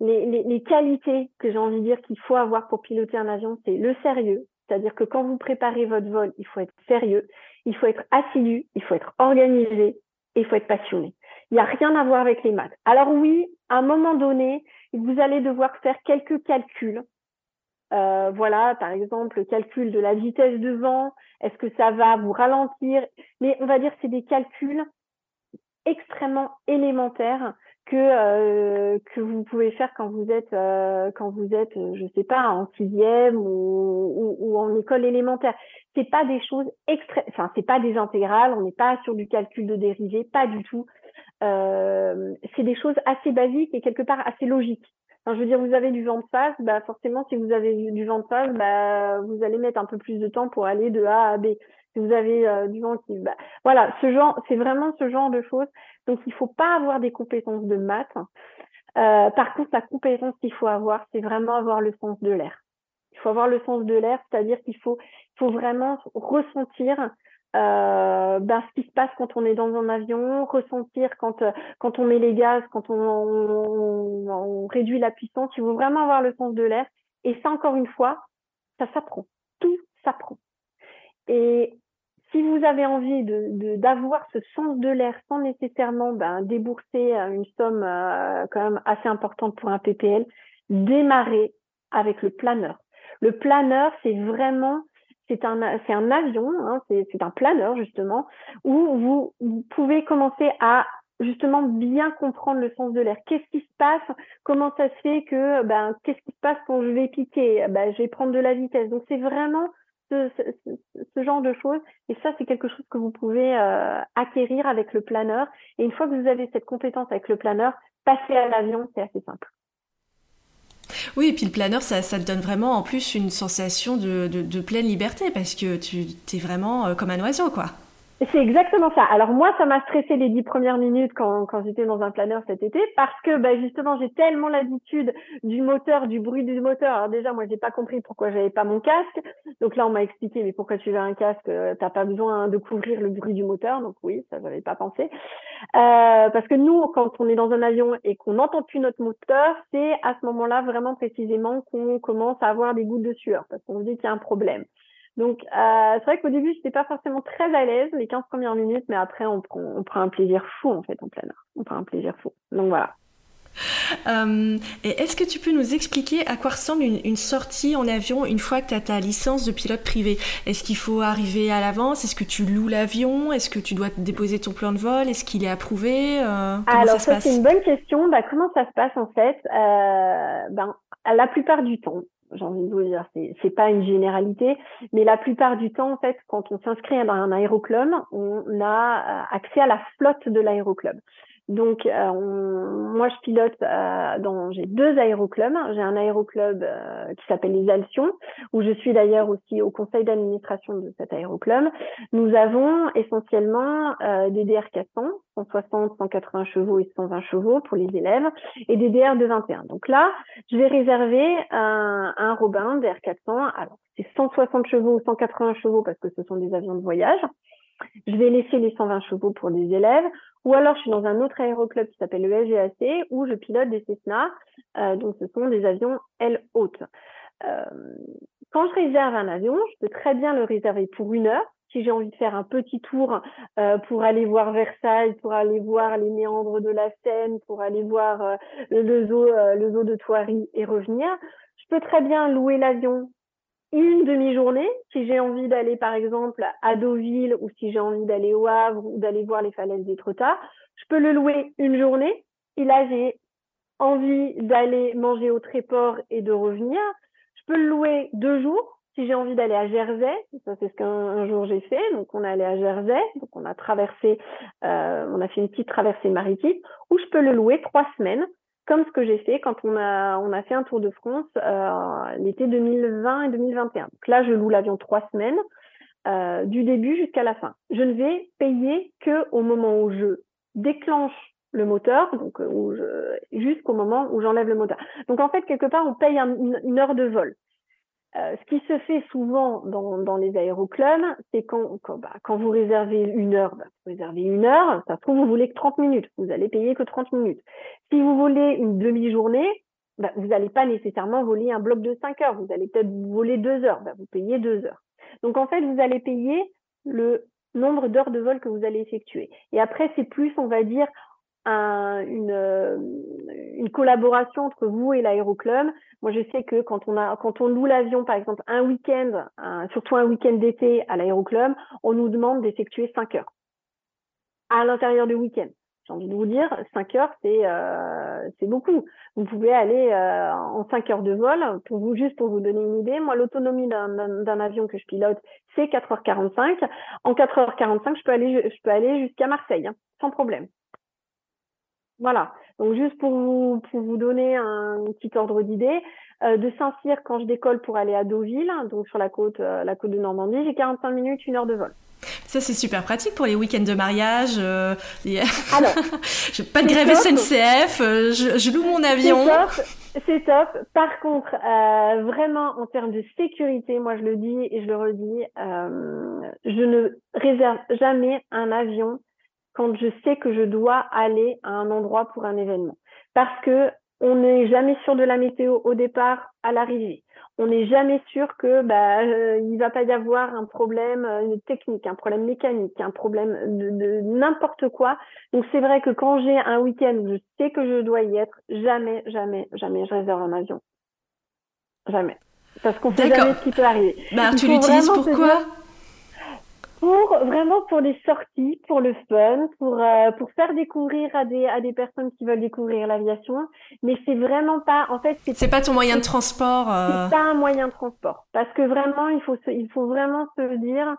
les qualités que j'ai envie de dire qu'il faut avoir pour piloter un avion, c'est le sérieux. C'est-à-dire que quand vous préparez votre vol, il faut être sérieux, il faut être assidu, il faut être organisé et il faut être passionné. Il n'y a rien à voir avec les maths. Alors oui, à un moment donné, vous allez devoir faire quelques calculs. Euh, voilà, par exemple, le calcul de la vitesse de vent, est-ce que ça va vous ralentir? Mais on va dire que c'est des calculs extrêmement élémentaires que euh, que vous pouvez faire quand vous êtes euh, quand vous êtes je sais pas en sixième ou, ou, en école élémentaire. C'est pas des choses extra enfin c'est pas des intégrales on n'est pas sur du calcul de dérivés pas du tout. Euh, c'est des choses assez basiques et quelque part assez logiques. Je veux dire vous avez du vent de face bah forcément si vous avez du vent de face bah vous allez mettre un peu plus de temps pour aller de A à B si vous avez euh, du vent qui bah, voilà ce genre c'est vraiment ce genre de choses donc, il faut pas avoir des compétences de maths. Euh, par contre, la compétence qu'il faut avoir, c'est vraiment avoir le sens de l'air. Il faut avoir le sens de l'air, c'est-à-dire qu'il faut, faut vraiment ressentir euh, ben, ce qui se passe quand on est dans un avion, ressentir quand, euh, quand on met les gaz, quand on, on, on réduit la puissance. Il faut vraiment avoir le sens de l'air. Et ça, encore une fois, ça s'apprend. Tout s'apprend. Et si vous avez envie de d'avoir ce sens de l'air sans nécessairement ben, débourser euh, une somme euh, quand même assez importante pour un PPL, démarrez avec le planeur. Le planeur, c'est vraiment c'est un un avion, hein, c'est un planeur justement où vous, vous pouvez commencer à justement bien comprendre le sens de l'air. Qu'est-ce qui se passe? Comment ça se fait que ben qu'est-ce qui se passe quand je vais piquer? Ben je vais prendre de la vitesse. Donc c'est vraiment ce, genre de choses. Et ça, c'est quelque chose que vous pouvez euh, acquérir avec le planeur. Et une fois que vous avez cette compétence avec le planeur, passer à l'avion, c'est assez simple. Oui, et puis le planeur, ça, ça, te donne vraiment en plus une sensation de, de pleine liberté parce que tu es vraiment euh, comme un oiseau, quoi. C'est exactement ça. Alors moi, ça m'a stressé les dix premières minutes quand, j'étais dans un planeur cet été parce que bah, justement, j'ai tellement l'habitude du moteur, du bruit du moteur. Alors déjà, moi, j'ai pas compris pourquoi j'avais pas mon casque. Donc là, on m'a expliqué, mais pourquoi tu veux un casque euh, T'as pas besoin de couvrir le bruit du moteur? Donc oui, ça, j'avais pas pensé. Euh, parce que nous, quand on est dans un avion et qu'on n'entend plus notre moteur, c'est à ce moment-là vraiment précisément qu'on commence à avoir des gouttes de sueur parce qu'on se dit qu'il y a un problème. Donc, euh, c'est vrai qu'au début, je n'étais pas forcément très à l'aise les 15 premières minutes, mais après, on prend, on prend un plaisir fou, en fait, en plein air. On prend un plaisir fou. Donc, voilà. Euh, et est-ce que tu peux nous expliquer à quoi ressemble une, sortie en avion une fois que tu as ta licence de pilote privé? Est-ce qu'il faut arriver à l'avance? Est-ce que tu loues l'avion? Est-ce que tu dois déposer ton plan de vol? Est-ce qu'il est approuvé? Euh, Alors, ça, c'est une bonne question. Bah, comment ça se passe en fait? Euh, ben, La plupart du temps, j'ai envie de vous dire, c'est, pas une généralité, mais la plupart du temps, en fait, quand on s'inscrit dans un aéroclub, on a accès à la flotte de l'aéroclub. Donc, euh, moi, je pilote euh, dans. J'ai deux aéroclubs. J'ai un aéroclub euh, qui s'appelle les Alcions, où je suis d'ailleurs aussi au conseil d'administration de cet aéroclub. Nous avons essentiellement des DR 400, 160, 180 chevaux et 120 chevaux pour les élèves, et des DR de 21. Donc là, je vais réserver un, un Robin DR 400. Alors, c'est 160 chevaux ou 180 chevaux parce que ce sont des avions de voyage. Je vais laisser les 120 chevaux pour des élèves. Ou alors, je suis dans un autre aéroclub qui s'appelle le SGAC où je pilote des Cessna. Euh, donc, ce sont des avions L haute. Euh, quand je réserve un avion, je peux très bien le réserver pour une heure. Si j'ai envie de faire un petit tour euh, pour aller voir Versailles, pour aller voir les méandres de la Seine, pour aller voir le, zoo, le zoo de Thoiry et revenir, je peux très bien louer l'avion une demi-journée, si j'ai envie d'aller par exemple à Deauville ou si j'ai envie d'aller au Havre ou d'aller voir les falaises d'Étretat, je peux le louer une journée. Et là, j'ai envie d'aller manger au Tréport et de revenir. Je peux le louer deux jours si j'ai envie d'aller à Jersey. Ça, c'est ce qu'un jour j'ai fait. Donc, on est allé à Jersey. Donc, on a traversé, euh, on a fait une petite traversée maritime. Ou je peux le louer trois semaines comme ce que j'ai fait quand on a, fait un Tour de France euh, l'été 2020 et 2021. Donc là, je loue l'avion trois semaines, euh, du début jusqu'à la fin. Je ne vais payer que au moment où je déclenche le moteur, donc euh, jusqu'au moment où j'enlève le moteur. Donc en fait, quelque part, on paye une, heure de vol. euh, ce qui se fait souvent dans, dans les aéroclubs, c'est quand, quand, bah, quand, vous réservez une heure, bah, vous réservez une heure, ça se trouve, vous voulez que 30 minutes, vous allez payer que 30 minutes. Si vous voulez une demi-journée, bah, vous n'allez pas nécessairement voler un bloc de 5 heures, vous allez peut-être voler 2 heures, bah, vous payez 2 heures. Donc en fait, vous allez payer le nombre d'heures de vol que vous allez effectuer. Et après, c'est plus, on va dire, une, euh, une, collaboration entre vous et l'aéroclub. Moi, je sais que quand on, a, quand on loue l'avion, par exemple, un week-end, surtout un week-end d'été à l'aéroclub, on nous demande d'effectuer 5 heures à l'intérieur du week-end. J'ai envie de vous dire, 5 heures, c'est euh, beaucoup. Vous pouvez aller euh, en 5 heures de vol. Pour vous, juste pour vous donner une idée, moi, l'autonomie d'un avion que je pilote, c'est 4h45. En 4h45, je peux aller, je peux aller jusqu'à Marseille, hein, sans problème. Voilà. Donc juste pour vous, pour vous donner un petit ordre d'idée, euh, de Saint-Cyr, quand je décolle pour aller à Deauville, donc sur la côte, euh, la côte de Normandie, j'ai 45 minutes, une heure de vol. Ça, c'est super pratique pour les week-ends de mariage. Euh, Alors, je pas de grève SNCF, euh, je, je, loue mon avion. C'est top. Par contre, vraiment, en termes de sécurité, moi, je le dis et je le redis, je ne réserve jamais un avion quand je sais que je dois aller à un endroit pour un événement. Parce que on n'est jamais sûr de la météo au départ, à l'arrivée. On n'est jamais sûr que bah euh, il va pas y avoir un problème euh, technique, un problème mécanique, un problème de, n'importe quoi. Donc c'est vrai que quand j'ai un week-end où je sais que je dois y être, jamais, jamais, jamais je réserve un avion. Jamais. Parce qu'on sait jamais ce qui peut arriver. Bah, tu l'utilises pourquoi pour vraiment pour les sorties, pour le fun, pour euh, pour faire découvrir à des à des personnes qui veulent découvrir l'aviation, mais c'est vraiment pas en fait c'est pas ton moyen de transport. Euh... C'est pas un moyen de transport parce que vraiment il faut se, il faut vraiment se dire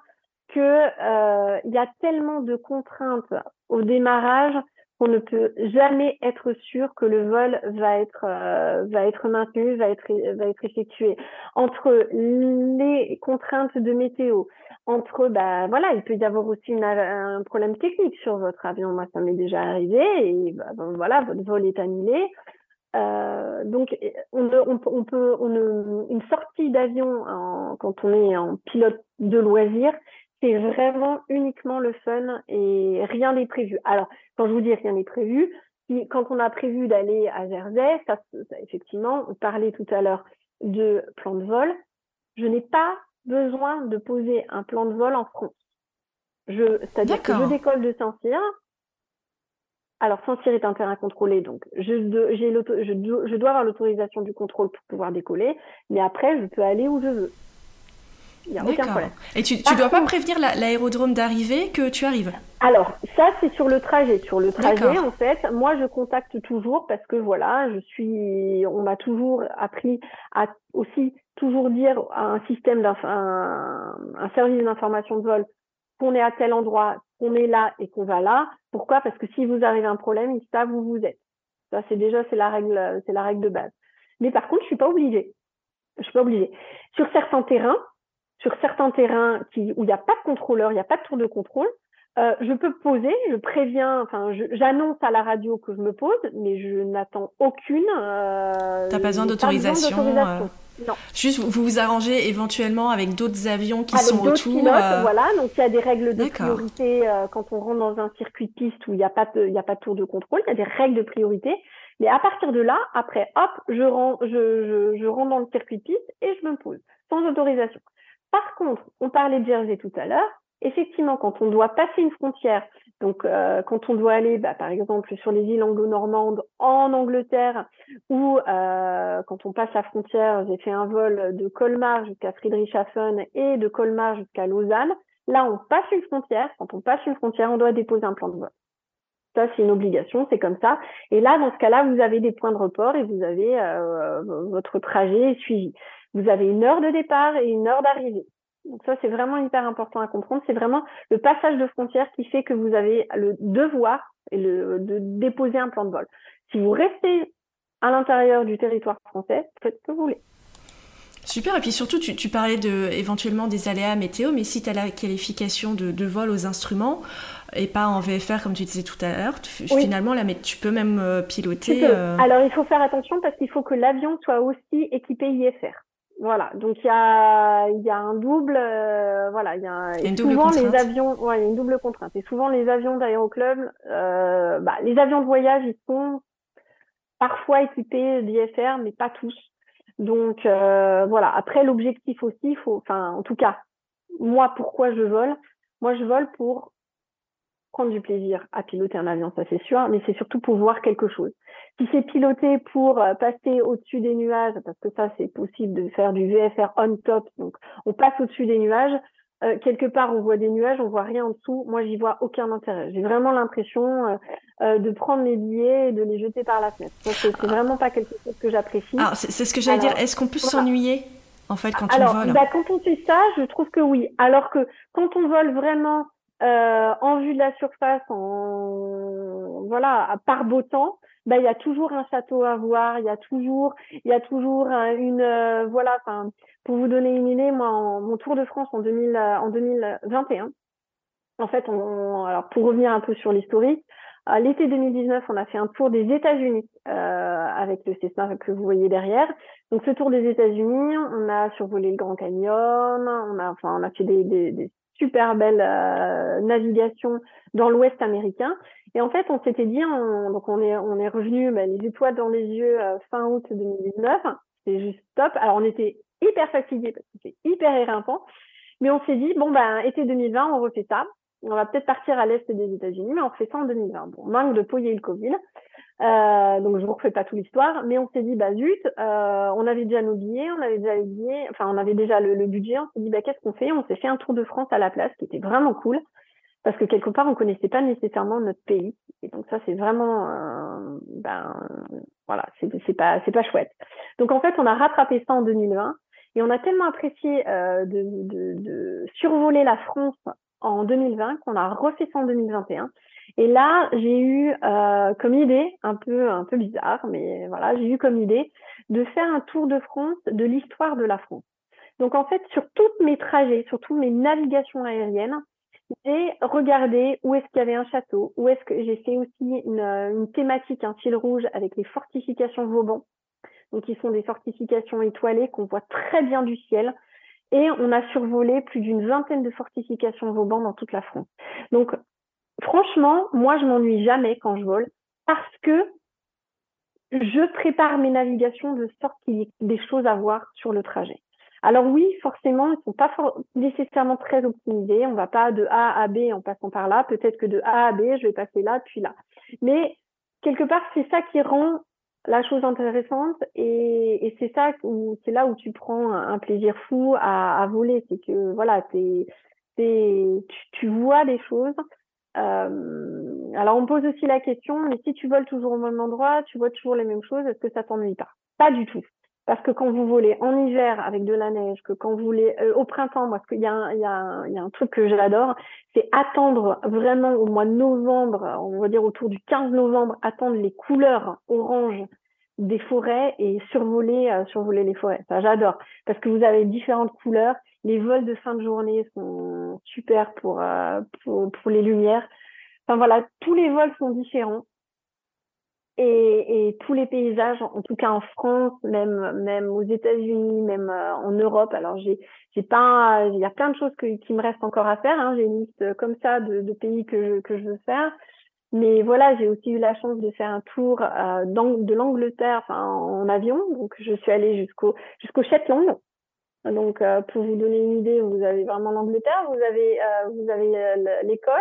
que euh, il y a tellement de contraintes au démarrage qu'on ne peut jamais être sûr que le vol va être euh, va être maintenu, va être va être effectué. Entre les contraintes de météo, entre bah voilà, il peut y avoir aussi un problème technique sur votre avion. Moi, ça m'est déjà arrivé et bah, voilà, votre vol est annulé. Euh, donc, on, on, on peut, on, une sortie d'avion quand on est en pilote de loisir, c'est vraiment uniquement le fun et rien n'est prévu. Alors, quand je vous dis rien n'est prévu, quand on a prévu d'aller à Jersey, ça, effectivement, on parlait tout à l'heure de plan de vol. Je n'ai pas besoin de poser un plan de vol en France. Je, c'est-à-dire que je décolle de Saint-Cyr. Alors, Saint-Cyr est un terrain contrôlé, donc je, j'ai je, je dois avoir l'autorisation du contrôle pour pouvoir décoller, mais après, je peux aller où je veux. Il n'y a aucun problème. Et tu ne dois pas prévenir l'aérodrome d'arrivée que tu arrives Alors, ça, c'est sur le trajet. Sur le trajet, en fait, moi, je contacte toujours parce que voilà, je suis. On m'a toujours appris à aussi toujours dire à un système, d'un un, service d'information de vol qu'on est à tel endroit, qu'on est là et qu'on va là. Pourquoi? Parce que si vous arrive un problème, ils savent où vous êtes. Ça, c'est déjà c'est la règle, c'est la règle de base. Mais par contre, je suis pas obligée. Je suis pas obligée. Sur certains terrains, sur certains terrains qui, où il n'y a pas de contrôleur, il n'y a pas de tour de contrôle, euh, je peux poser, je préviens, enfin, j'annonce à la radio que je me pose, mais je n'attends aucune. Euh, T'as pas besoin d'autorisation. Euh, non. Juste, vous vous arrangez éventuellement avec d'autres avions qui sont autour. Pilotes, euh, Voilà, donc il y a des règles de priorité quand on rentre dans un circuit de piste où il n'y a pas de, il y a pas de tour de contrôle. Il y a des règles de priorité. Mais à partir de là, après, hop, je rentre, je, je, je rentre dans le circuit de piste et je me pose sans autorisation. Par contre, on parlait de Jersey tout à l'heure. Effectivement, quand on doit passer une frontière, donc euh, quand on doit aller, bah, par exemple, sur les îles anglo-normandes en Angleterre, ou euh, quand on passe la frontière, j'ai fait un vol de Colmar jusqu'à Friedrichshafen et de Colmar jusqu'à Lausanne. Là, on passe une frontière. Quand on passe une frontière, on doit déposer un plan de vol. Ça, c'est une obligation, c'est comme ça. Et là, dans ce cas-là, vous avez des points de report et vous avez euh, votre trajet suivi. Vous avez une heure de départ et une heure d'arrivée. Donc ça, c'est vraiment hyper important à comprendre. C'est vraiment le passage de frontière qui fait que vous avez le devoir et le, de déposer un plan de vol. Si vous restez à l'intérieur du territoire français, faites ce que vous voulez. Super, et puis surtout, tu, parlais de, éventuellement des aléas météo, mais si tu as la qualification de, vol aux instruments et pas en VFR comme tu disais tout à l'heure, finalement, là, mais tu peux même euh, piloter. Euh, Alors, il faut faire attention parce qu'il faut que l'avion soit aussi équipé IFR. Voilà, donc il y a, y a un double, euh, voilà, il y a, souvent les avions, ouais, y a une double contrainte. Et souvent les avions d'aéroclub, euh, bah, les avions de voyage, ils sont parfois équipés d'IFR, mais pas tous. Donc euh, voilà. Après l'objectif aussi, faut, enfin en tout cas, moi pourquoi je vole? Moi je vole pour prendre du plaisir à piloter un avion, ça c'est sûr, mais c'est surtout pour voir quelque chose. Si c'est piloter pour euh, passer au-dessus des nuages, parce que ça c'est possible de faire du VFR on top, donc on passe au-dessus des nuages, euh, quelque part on voit des nuages, on voit rien en dessous. Moi j'y vois aucun intérêt. J'ai vraiment l'impression euh, de prendre mes billets et de les jeter par la fenêtre. c'est vraiment pas quelque chose que j'apprécie. Alors c'est ce que j'allais dire. Est-ce qu'on peut s'ennuyer en fait quand on vole bah, quand on fait ça, je trouve que oui. Alors que quand on vole vraiment euh, en vue de la surface, en voilà, par beau temps, bah, il y a toujours un château à voir, il y a toujours, il y a toujours une, euh, voilà, enfin, pour vous donner une idée, moi, mon Tour de France en 2000, en 2021, en fait, on, alors pour revenir un peu sur l'historique, à l'été 2019, on a fait un tour des États-Unis euh, avec le Cessna que vous voyez derrière. Donc ce tour des États-Unis, on a survolé le Grand Canyon, on a, enfin, on a fait des, des, des super belle euh, navigation dans l'Ouest américain. Et en fait, on s'était dit, donc on est on est revenu ben, les étoiles dans les yeux euh, fin août 2019. C'est juste top. Alors on était hyper fatigués parce que c'est hyper éreintant, mais on s'est dit bon ben été 2020, on refait ça. On va peut-être partir à l'est des États-Unis, mais on refait ça en 2020. Bon, manque de peau, le Covid. Euh, donc je vous refais pas toute l'histoire, mais on s'est dit bah zut, euh, on avait déjà nos billets, on avait déjà les billets, enfin on avait déjà le, budget, on s'est dit bah qu'est-ce qu'on fait? On s'est fait un tour de France à la place, qui était vraiment cool, parce que quelque part on connaissait pas nécessairement notre pays, et donc ça c'est vraiment, euh, ben voilà, c'est pas pas chouette. Donc en fait on a rattrapé ça en 2020, et on a tellement apprécié euh, de, de, de survoler la France en 2020 qu'on a refait ça en 2021. Et là, j'ai eu euh, comme idée, un peu, un peu bizarre, mais voilà, j'ai eu comme idée de faire un tour de France de l'histoire de la France. Donc en fait, sur tous mes trajets, sur toutes mes navigations aériennes, j'ai regardé où est-ce qu'il y avait un château, où est-ce que j'ai fait aussi une, une, thématique, un fil rouge avec les fortifications Vauban, donc qui sont des fortifications étoilées qu'on voit très bien du ciel. Et on a survolé plus d'une vingtaine de fortifications Vauban dans toute la France. Donc franchement, moi, je m'ennuie jamais quand je vole parce que je prépare mes navigations de sorte qu'il y ait des choses à voir sur le trajet. Alors oui, forcément, ils ne sont pas nécessairement très optimisés. On va pas de A à B en passant par là. Peut-être que de A à B, je vais passer là, puis là. Mais quelque part, c'est ça qui rend la chose intéressante et, c'est ça où c'est là où tu prends un, plaisir fou à, voler. C'est que voilà, tu, tu vois des choses euh, alors on pose aussi la question, mais si tu voles toujours au même endroit, tu vois toujours les mêmes choses, est-ce que ça t'ennuie pas? Pas du tout. Parce que quand vous volez en hiver avec de la neige, que quand vous volez euh, au printemps, moi, qu'il y, a un, truc que j'adore, c'est attendre vraiment au mois de novembre, on va dire autour du 15 novembre, attendre les couleurs orange des forêts et survoler, euh, survoler les forêts. Ça, j'adore. Parce que vous avez différentes couleurs les vols de fin de journée sont super pour, euh, pour, les lumières. Enfin voilà, tous les vols sont différents. Et, et, tous les paysages, en tout cas en France, même même aux États-Unis, même euh, en Europe. Alors j'ai j'ai pas, il y a plein de choses que, qui me restent encore à faire. Hein. J'ai une liste comme ça de, de, pays que je que je veux faire. Mais voilà, j'ai aussi eu la chance de faire un tour euh, de l'Angleterre, enfin en avion. Donc je suis allée jusqu'au jusqu'au Shetland. Donc, euh, pour vous donner une idée, vous avez vraiment l'Angleterre, vous avez, euh, vous avez l'Écosse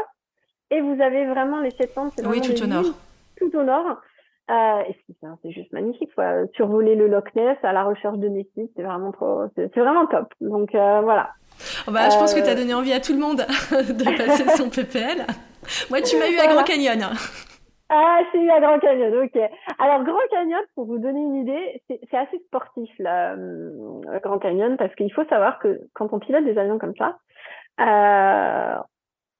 et vous avez vraiment les Shetland. Oui, tout au nord. Tout au nord. C'est juste magnifique. Quoi. Survoler le Loch Ness à la recherche de Nessie, c'est vraiment trop, c'est vraiment top. Donc voilà. Oh bah, je pense que tu as donné envie à tout le monde de passer son PPL. Moi, tu m'as eu à Grand Canyon. Ah, c'est eu à Grand Canyon, ok. Alors, Grand Canyon, pour vous donner une idée, c'est assez sportif, là, euh, Grand Canyon, parce qu'il faut savoir que quand on pilote des avions comme ça, euh,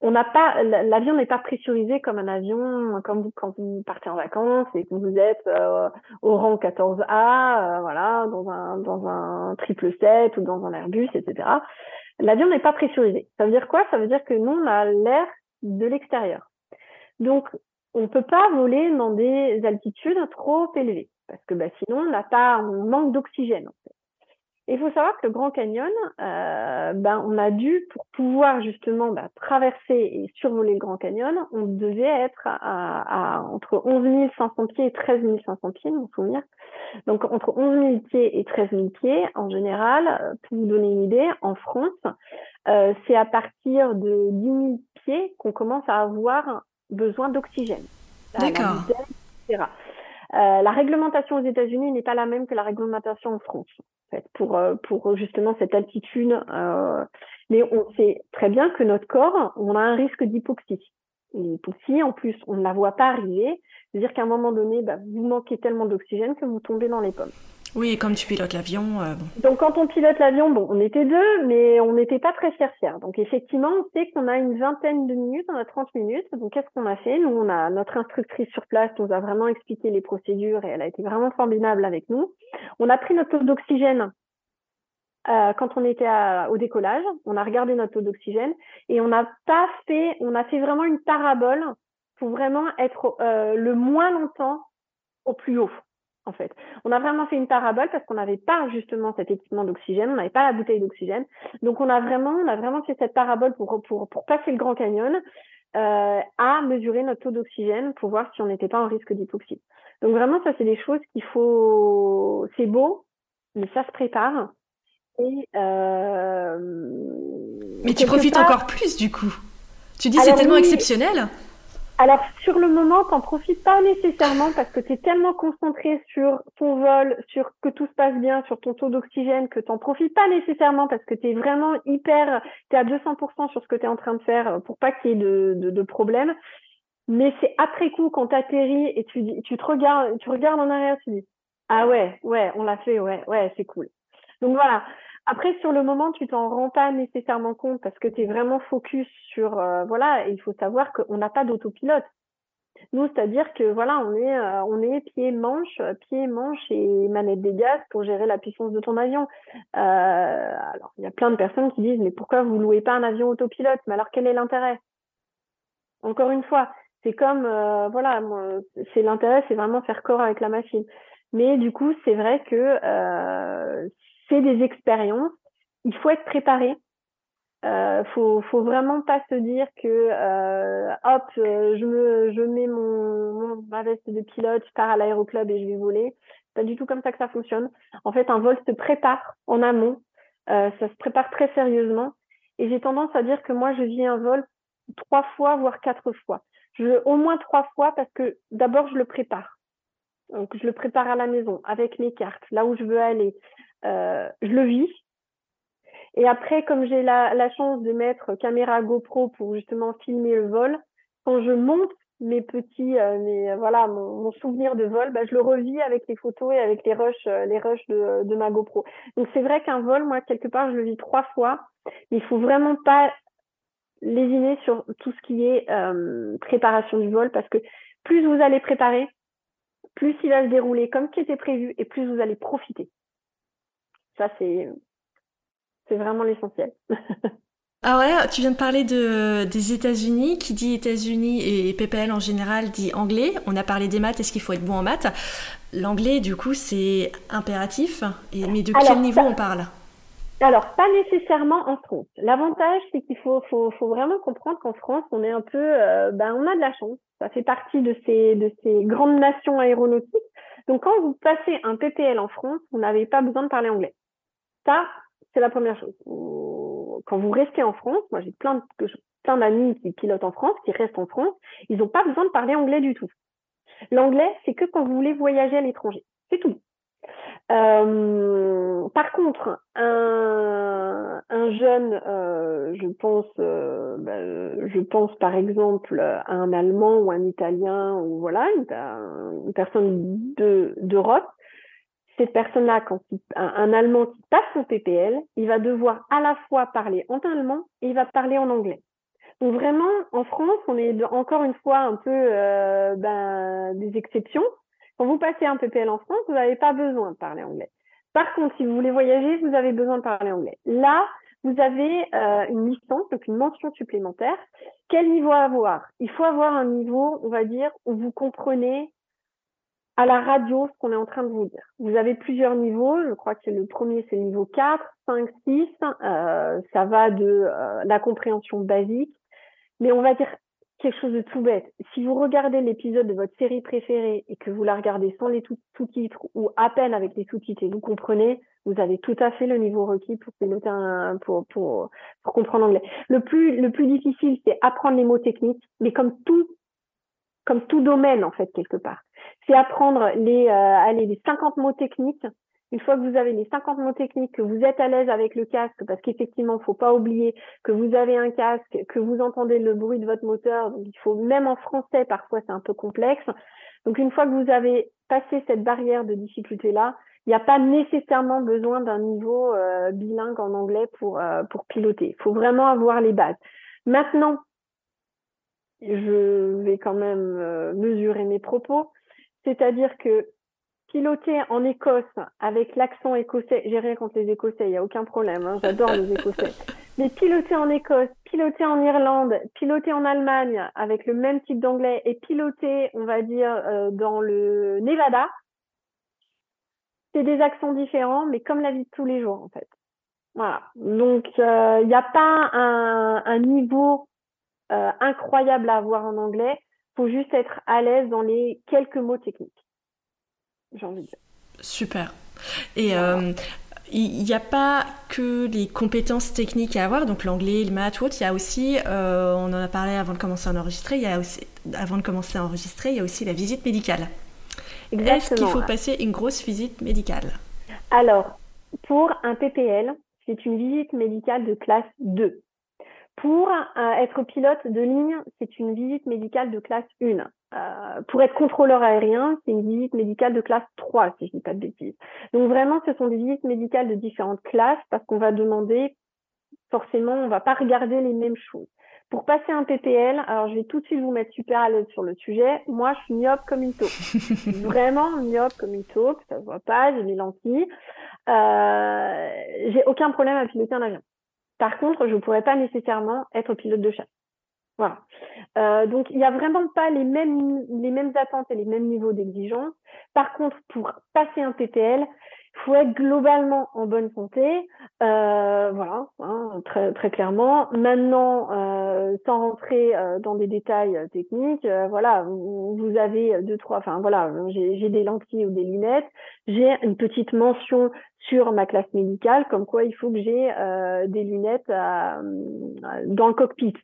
on n'a pas, l'avion n'est pas pressurisé comme un avion, comme vous, quand vous partez en vacances et que vous êtes euh, au rang 14A, euh, voilà, dans un, dans un triple 7 ou dans un Airbus, etc. L'avion n'est pas pressurisé. Ça veut dire quoi? Ça veut dire que nous, on a l'air de l'extérieur. Donc, on ne peut pas voler dans des altitudes trop élevées parce que bah, sinon on n'a pas, on manque d'oxygène. En fait. Il faut savoir que le Grand Canyon, euh, ben, on a dû, pour pouvoir justement ben, traverser et survoler le Grand Canyon, on devait être à, entre 11 500 pieds et 13 500 pieds, mon souvenir. Donc entre 11 000 pieds et 13 000 pieds, en général, pour vous donner une idée, en France, euh, c'est à partir de 10 000 pieds qu'on commence à avoir besoin d'oxygène. D'accord. Euh, la réglementation aux États-Unis n'est pas la même que la réglementation en France, en fait, pour, euh, pour justement cette altitude. Euh, mais on sait très bien que notre corps, on a un risque d'hypoxie. L'hypoxie, en plus, on ne la voit pas arriver. C'est-à-dire qu'à un moment donné, bah, vous manquez tellement d'oxygène que vous tombez dans les pommes. Oui, comme tu pilotes l'avion. Euh, Donc quand on pilote l'avion, bon, on était deux, mais on n'était pas très fiers. Donc effectivement, on sait qu'on a une vingtaine de minutes, on a 30 minutes. Donc qu'est-ce qu'on a fait? Nous, on a notre instructrice sur place nous a vraiment expliqué les procédures et elle a été vraiment formidable avec nous. On a pris notre taux d'oxygène euh, quand on était au décollage. On a regardé notre taux d'oxygène et on n'a pas fait, on a fait vraiment une parabole pour vraiment être euh, le moins longtemps au plus haut en fait. On a vraiment fait une parabole parce qu'on n'avait pas justement cet équipement d'oxygène, on n'avait pas la bouteille d'oxygène. Donc on a vraiment, on a vraiment fait cette parabole pour, pour, pour passer le Grand Canyon euh, à mesurer notre taux d'oxygène pour voir si on n'était pas en risque d'hypoxie. Donc vraiment, ça c'est des choses qu'il faut, c'est beau, mais ça se prépare. Et euh... Mais tu profites encore plus du coup. Tu dis c'est tellement exceptionnel. Alors, sur le moment, t'en profites pas nécessairement parce que tu es tellement concentré sur ton vol, sur que tout se passe bien, sur ton taux d'oxygène, que t'en profites pas nécessairement parce que tu es vraiment hyper, tu es à 200% sur ce que tu es en train de faire pour pas qu'il y ait de, de, de problème. Mais c'est après coup, quand tu atterris et tu, tu te regardes, tu regardes en arrière, tu dis, ah ouais, ouais, on l'a fait, ouais, ouais, c'est cool. Donc voilà. Après, sur le moment, tu t'en rends pas nécessairement compte parce que tu es vraiment focus sur, euh, voilà, et il faut savoir qu'on n'a pas d'autopilote. Nous, c'est-à-dire que voilà, on est, euh, on est pied manche, pied manche et manette des gaz pour gérer la puissance de ton avion. Euh, alors, il y a plein de personnes qui disent mais pourquoi vous louez pas un avion autopilote? Mais alors quel est l'intérêt? Encore une fois, c'est comme euh, voilà, c'est l'intérêt, c'est vraiment faire corps avec la machine. Mais du coup, c'est vrai que c'est des expériences. Il faut être préparé. Euh, faut, faut vraiment pas se dire que euh, hop, euh, je me, je mets mon, ma veste de pilote, je pars à l'aéroclub et je vais voler. Pas du tout comme ça que ça fonctionne. En fait, un vol se prépare en amont. Euh, ça se prépare très sérieusement. Et j'ai tendance à dire que moi, je vis un vol trois fois, voire quatre fois. Je, au moins trois fois parce que d'abord, je le prépare. Donc, je le prépare à la maison avec mes cartes, là où je veux aller, je le vis. Et après, comme j'ai la, la, chance de mettre caméra GoPro pour justement filmer le vol, quand je monte mes petits, euh, mes, voilà, mon, souvenir de vol, bah, je le revis avec les photos et avec les rushs, euh, les rushs de, ma GoPro. Donc c'est vrai qu'un vol, moi quelque part, je le vis trois fois. Mais il faut vraiment pas lésiner sur tout ce qui est euh, préparation du vol parce que plus vous allez préparer, plus il va se dérouler comme qui était prévu et plus vous allez profiter. Ça, c'est, c'est vraiment l'essentiel. Ah ouais, tu viens de parler de, des États-Unis. Qui dit États-Unis et PPL en général dit anglais. On a parlé des maths. Est-ce qu'il faut être bon en maths? L'anglais, du coup, c'est impératif. Et, mais de quel niveau on parle? Alors, pas nécessairement en France. L'avantage, c'est qu'il faut, faut, faut, vraiment comprendre qu'en France, on est un peu, euh, ben, on a de la chance. Ça fait partie de ces, de ces grandes nations aéronautiques. Donc, quand vous passez un PPL en France, vous n'avez pas besoin de parler anglais. Ça, c'est la première chose. Quand vous restez en France, moi j'ai plein de, plein d'amis qui pilotent en France, qui restent en France, ils n'ont pas besoin de parler anglais du tout. L'anglais, c'est que quand vous voulez voyager à l'étranger. C'est tout. Euh, par contre, un, un jeune, euh, je pense, euh, bah, je pense par exemple à un Allemand ou un Italien ou voilà une, personne de d'Europe cette personne-là, quand un, Allemand qui passe son PPL, il va devoir à la fois parler en allemand et il va parler en anglais. Donc vraiment, en France, on est encore une fois un peu euh, ben, des exceptions. Quand vous passez un PPL en France, vous n'avez pas besoin de parler anglais. Par contre, si vous voulez voyager, vous avez besoin de parler anglais. Là, vous avez euh, une licence, donc une mention supplémentaire. Quel niveau avoir? Il faut avoir un niveau, on va dire, où vous comprenez à la radio ce qu'on est en train de vous dire. Vous avez plusieurs niveaux. Je crois que le premier, c'est le niveau 4, 5, 6. ça va de euh, la compréhension basique. Mais on va dire quelque chose de tout bête. Si vous regardez l'épisode de votre série préférée et que vous la regardez sans les sous-titres ou à peine avec les sous-titres et vous comprenez, vous avez tout à fait le niveau requis pour pour, pour, pour comprendre l'anglais. Le plus, le plus difficile, c'est apprendre les mots techniques, mais comme tout, comme tout domaine, en fait, quelque part c'est apprendre les, euh, allez, les 50 mots techniques. Une fois que vous avez les 50 mots techniques, que vous êtes à l'aise avec le casque, parce qu'effectivement, faut pas oublier que vous avez un casque, que vous entendez le bruit de votre moteur, donc il faut même en français, parfois c'est un peu complexe. Donc une fois que vous avez passé cette barrière de difficulté là, il n'y a pas nécessairement besoin d'un niveau euh, bilingue en anglais pour euh, pour piloter. Il faut vraiment avoir les bases. Maintenant, je vais quand même euh, mesurer mes propos. C'est-à-dire que piloter en Écosse avec l'accent écossais, j'ai rien contre les Écossais, il n'y a aucun problème, hein, j'adore les Écossais. Mais piloter en Écosse, piloter en Irlande, piloter en Allemagne avec le même type d'anglais et piloter, on va dire, euh, dans le Nevada, c'est des accents différents, mais comme la vie de tous les jours, en fait. Voilà. Donc, euh, il n'y a pas un, niveau euh, incroyable à avoir en anglais faut juste être à l'aise dans les quelques mots techniques. J'ai envie de dire. Super. Et euh, il n'y a pas que les compétences techniques à avoir, donc l'anglais, le maths ou autre, il y a aussi, euh, on en a parlé avant de commencer à enregistrer, il y a aussi, avant de commencer à enregistrer, il y a aussi la visite médicale. Est-ce qu'il faut passer une grosse visite médicale? Alors, pour un PPL, c'est une visite médicale de classe 2. Pour euh, être pilote de ligne, c'est une visite médicale de classe 1. Euh, pour être contrôleur aérien, c'est une visite médicale de classe 3, si je ne dis pas de bêtises. Donc vraiment, ce sont des visites médicales de différentes classes parce qu'on va demander, forcément, on va pas regarder les mêmes choses. Pour passer un PPL, alors je vais tout de suite vous mettre super à l'aise sur le sujet. Moi, je suis myope comme une taupe. Vraiment myope comme une taupe, ça se voit pas, j'ai des lentilles. Euh, j'ai aucun problème à piloter un avion. Par contre, je ne pourrais pas nécessairement être pilote de chasse. Voilà. Euh, donc, il n'y a vraiment pas les mêmes, attentes et les mêmes niveaux d'exigence. Par contre, pour passer un PPL, faut être globalement en bonne santé, euh, voilà, hein, très, très clairement. Maintenant, euh, sans rentrer euh, dans des détails techniques, voilà, vous, avez deux, trois, enfin voilà, j'ai des lentilles ou des lunettes, j'ai une petite mention sur ma classe médicale, comme quoi il faut que j'ai des lunettes dans le cockpit.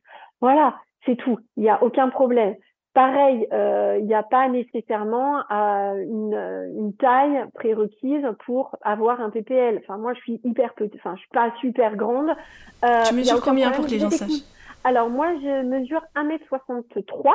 Voilà, c'est tout, il n'y a aucun problème. Pareil, euh, il n'y a pas nécessairement euh, une, une, taille prérequise pour avoir un PPL. Enfin, moi, je suis hyper petite, enfin, je suis pas super grande. Euh, tu mesures combien pour que les gens sachent Alors, moi, je mesure 1m63.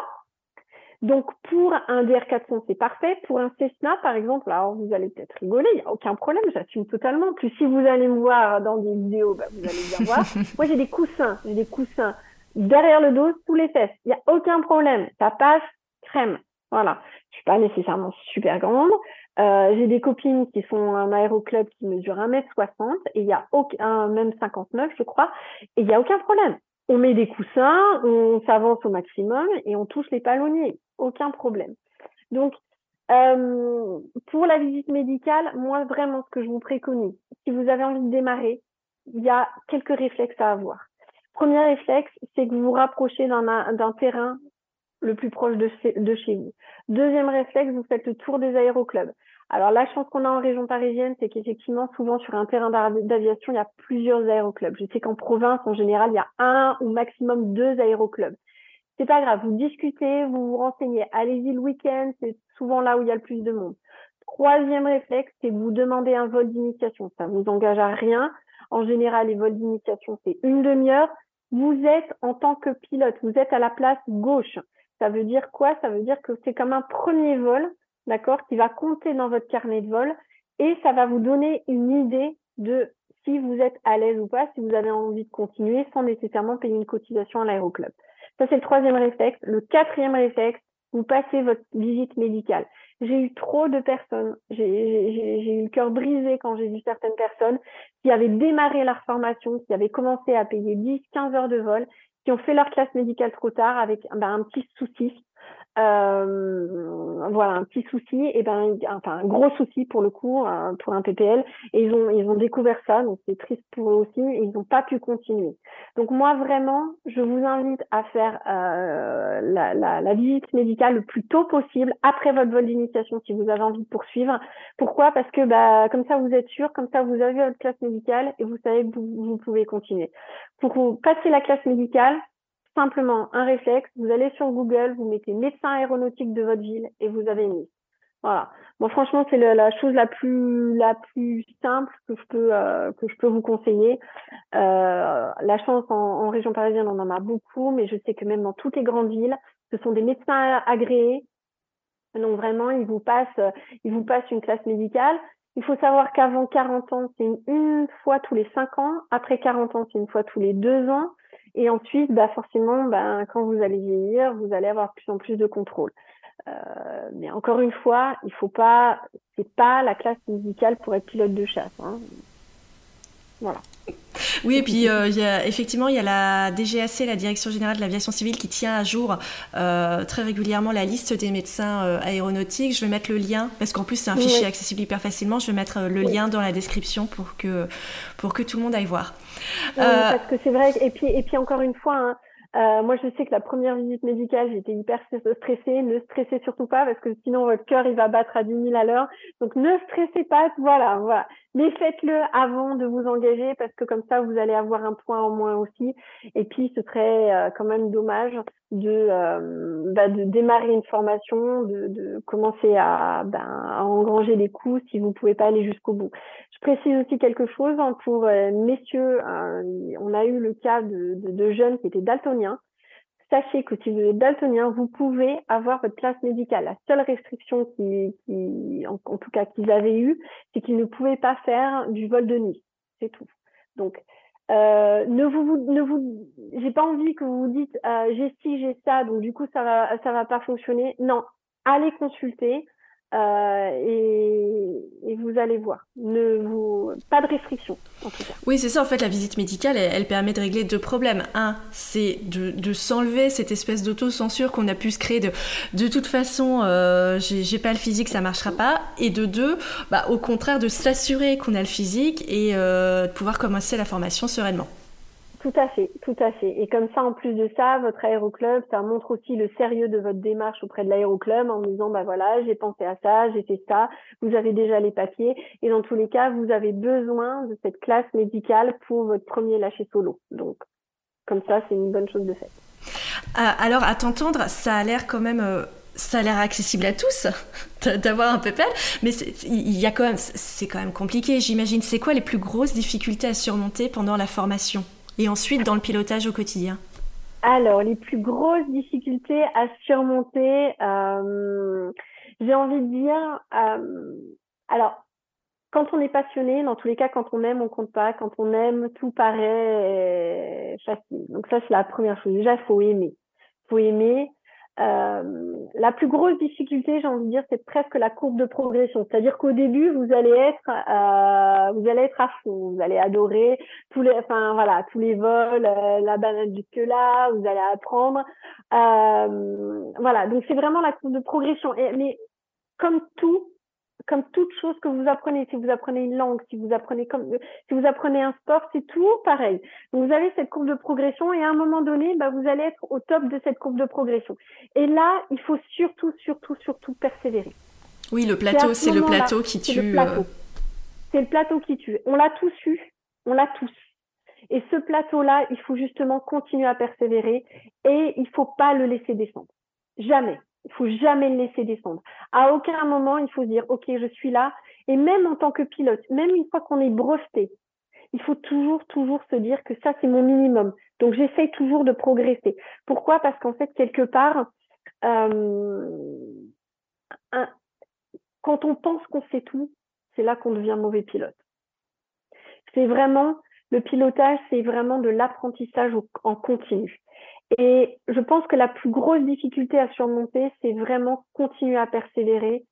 Donc, pour un DR400, c'est parfait. Pour un Cessna, par exemple, alors vous allez peut-être rigoler, il n'y a aucun problème, j'assume totalement. Plus si vous allez me voir dans des vidéos, bah, vous allez bien voir. Moi, j'ai des coussins, j'ai des coussins derrière le dos, sous les fesses. Il n'y a aucun problème. Ça passe crème. Voilà. Je suis pas nécessairement super grande. Euh, j'ai des copines qui font un aéroclub qui mesure 1m60 et il y a aucun, même 59, je crois, et il n'y a aucun problème. On met des coussins, on s'avance au maximum et on touche les palonniers. Aucun problème. Donc, euh, pour la visite médicale, moi, vraiment, ce que je vous préconise, si vous avez envie de démarrer, il y a quelques réflexes à avoir. Premier réflexe, c'est que vous vous rapprochez d'un terrain le plus proche de, chez vous. Deuxième réflexe, vous faites le tour des aéroclubs. Alors la chance qu'on a en région parisienne, c'est qu'effectivement, souvent sur un terrain d'aviation, il y a plusieurs aéroclubs. Je sais qu'en province, en général, il y a un ou maximum deux aéroclubs. C'est pas grave, vous discutez, vous vous renseignez. Allez-y le week-end, c'est souvent là où il y a le plus de monde. Troisième réflexe, c'est que vous demandez un vol d'initiation. Ça vous engage à rien. En général, les vols d'initiation, c'est une demi-heure vous êtes en tant que pilote, vous êtes à la place gauche. Ça veut dire quoi? Ça veut dire que c'est comme un premier vol, d'accord, qui va compter dans votre carnet de vol et ça va vous donner une idée de si vous êtes à l'aise ou pas, si vous avez envie de continuer sans nécessairement payer une cotisation à l'aéroclub. Ça, c'est le troisième réflexe. Le quatrième réflexe, vous passez votre visite médicale. J'ai eu trop de personnes, j'ai eu le cœur brisé quand j'ai vu certaines personnes qui avaient démarré leur formation, qui avaient commencé à payer 10, 15 heures de vol, qui ont fait leur classe médicale trop tard avec ben, un petit souci. Euh, voilà un petit souci et ben enfin un gros souci pour le coup pour un PPL et ils ont ils ont découvert ça donc c'est triste pour eux aussi et ils n'ont pas pu continuer. Donc moi vraiment je vous invite à faire euh, la, la, la, visite médicale le plus tôt possible après votre vol d'initiation si vous avez envie de poursuivre. Pourquoi? Parce que bah comme ça vous êtes sûr comme ça vous avez votre classe médicale et vous savez que vous, vous pouvez continuer. Pour passer la classe médicale simplement un réflexe, vous allez sur Google, vous mettez médecin aéronautique de votre ville et vous avez mis. Voilà. Bon, franchement, c'est la chose la plus simple que je peux euh, vous conseiller. Euh, la chance en, région parisienne, on en a beaucoup, mais je sais que même dans toutes les grandes villes, ce sont des médecins agréés. Donc vraiment, ils vous passent passent une classe médicale. Il faut savoir qu'avant 40 ans, c'est une, une, fois tous les 5 ans. Après 40 ans, c'est une fois tous les 2 ans. Et ensuite, bah forcément, bah, quand vous allez vieillir, vous allez avoir plus en plus de contrôle. Euh, mais encore une fois, il faut pas, c'est pas la classe musicale pour être pilote de chasse. Hein. Voilà. Oui, et puis euh, y a, effectivement, il y a la DGAC, la Direction Générale de l'Aviation Civile, qui tient à jour euh, très régulièrement la liste des médecins euh, aéronautiques. Je vais mettre le lien, parce qu'en plus c'est un fichier accessible hyper facilement, je vais mettre le lien dans la description pour que, pour que tout le monde aille voir. Oui, parce que c'est vrai, et puis, et puis encore une fois, hein, euh, moi, je sais que la première visite médicale, j'étais hyper stressée. Ne stressez surtout pas parce que sinon votre cœur il va battre à 10 000 à l'heure. Donc ne stressez pas, voilà, voilà. Mais faites-le avant de vous engager parce que comme ça vous allez avoir un point en moins aussi. Et puis ce serait euh, quand même dommage de, euh, bah, de démarrer une formation, de, commencer à, ben, engranger des coûts si vous pouvez pas aller jusqu'au bout. Je précise aussi quelque chose hein, pour messieurs. on a eu le cas de, de, de jeunes qui étaient daltoniens sachez que si vous êtes daltonien, vous pouvez avoir votre classe médicale. La seule restriction qu'ils avaient eue, c'est qu'ils ne pouvaient pas faire du vol de nuit. C'est tout. Donc, euh, ne vous, j'ai pas envie que vous vous dites euh, j'ai ci, j'ai ça, donc du coup ça va, ça va pas fonctionner. Non, allez consulter. Euh, et, et, vous allez voir. Ne vous, pas de restriction, en tout cas. Oui, c'est ça, en fait, la visite médicale, elle, permet de régler deux problèmes. Un, c'est de, de s'enlever cette espèce d'autocensure qu'on a pu se créer de de toute façon, euh, j'ai pas le physique, ça marchera pas. Et de deux, bah, au contraire, de s'assurer qu'on a le physique et euh, de pouvoir commencer la formation sereinement. Tout à fait, tout à fait. Et comme ça, en plus de ça, votre aéroclub, ça montre aussi le sérieux de votre démarche auprès de l'aéroclub en disant, bah voilà, j'ai pensé à ça, j'ai fait ça, vous avez déjà les papiers. Et dans tous les cas, vous avez besoin de cette classe médicale pour votre premier lâcher solo. Donc, comme ça, c'est une bonne chose de fait. Ah, alors, à t'entendre, ça a l'air quand même... Euh, ça a l'air accessible à tous d'avoir un PPL, mais il y a quand même, c'est quand même compliqué. J'imagine. C'est quoi les plus grosses difficultés à surmonter pendant la formation? Et ensuite dans le pilotage au quotidien Alors, les plus grosses difficultés à surmonter, euh, j'ai envie de dire, euh, alors, quand on est passionné, dans tous les cas, quand on aime, on compte pas. Quand on aime, tout paraît facile. Donc ça, c'est la première chose. Déjà, faut aimer. Faut aimer. Euh, la plus grosse difficulté, j'ai envie de dire, c'est presque la courbe de progression. C'est-à-dire qu'au début, vous allez être, euh, vous allez être à fond, vous allez adorer tous les, enfin voilà, tous les vols, euh, la banane jusque là, vous allez apprendre, voilà. Donc c'est vraiment la courbe de progression. Mais comme tout, comme toute chose que vous apprenez, si vous apprenez une langue, si vous apprenez comme, si vous apprenez un sport, c'est tout pareil. Donc vous avez cette courbe de progression et à un moment donné, bah, vous allez être au top de cette courbe de progression. Et là, il faut surtout, surtout, surtout persévérer. Oui, le plateau, c'est le plateau qui tue. Euh. C'est le plateau qui tue. On l'a tous eu, on l'a tous. Et ce plateau-là, il faut justement continuer à persévérer et il faut pas le laisser descendre. Jamais. Il faut jamais le laisser descendre. À aucun moment, il faut dire, OK, je suis là. Et même en tant que pilote, même une fois qu'on est breveté, il faut toujours, toujours se dire que ça, c'est mon minimum. Donc, j'essaye toujours de progresser. Pourquoi? Parce qu'en fait, quelque part, euh, quand on pense qu'on sait tout, c'est là qu'on devient mauvais pilote. C'est vraiment, le pilotage, c'est vraiment de l'apprentissage en continu. Et je pense que la plus grosse difficulté à surmonter, c'est vraiment continuer à persévérer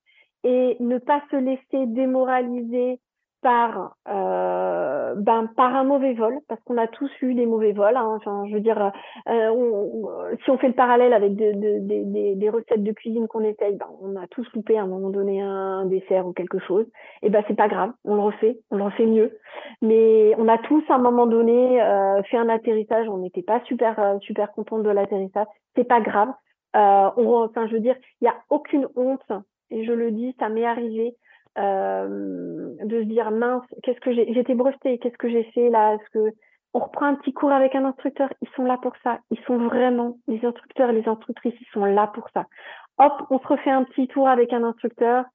et ne pas se laisser démoraliser par euh, ben par un mauvais vol parce qu'on a tous eu des mauvais vols hein. enfin je veux dire euh, si on fait le parallèle avec de, de, des, des recettes de cuisine qu'on essaye ben, on a tous loupé à un moment donné un, dessert ou quelque chose. Et ben c'est pas grave on le refait on le refait mieux. Mais on a tous à un moment donné euh, fait un atterrissage. On n'était pas super euh, super content de l'atterrissage. C'est pas grave. Euh, on, enfin je veux dire il y a aucune honte et je le dis ça m'est arrivé euh, de se dire mince, qu'est-ce que j'ai, j'étais brevetée, qu'est-ce que j'ai fait là? Est-ce que on reprend un petit cours avec un instructeur? Ils sont là pour ça. Ils sont vraiment les instructeurs les instructrices, ils sont là pour ça. Hop, on se refait un petit tour avec un instructeur,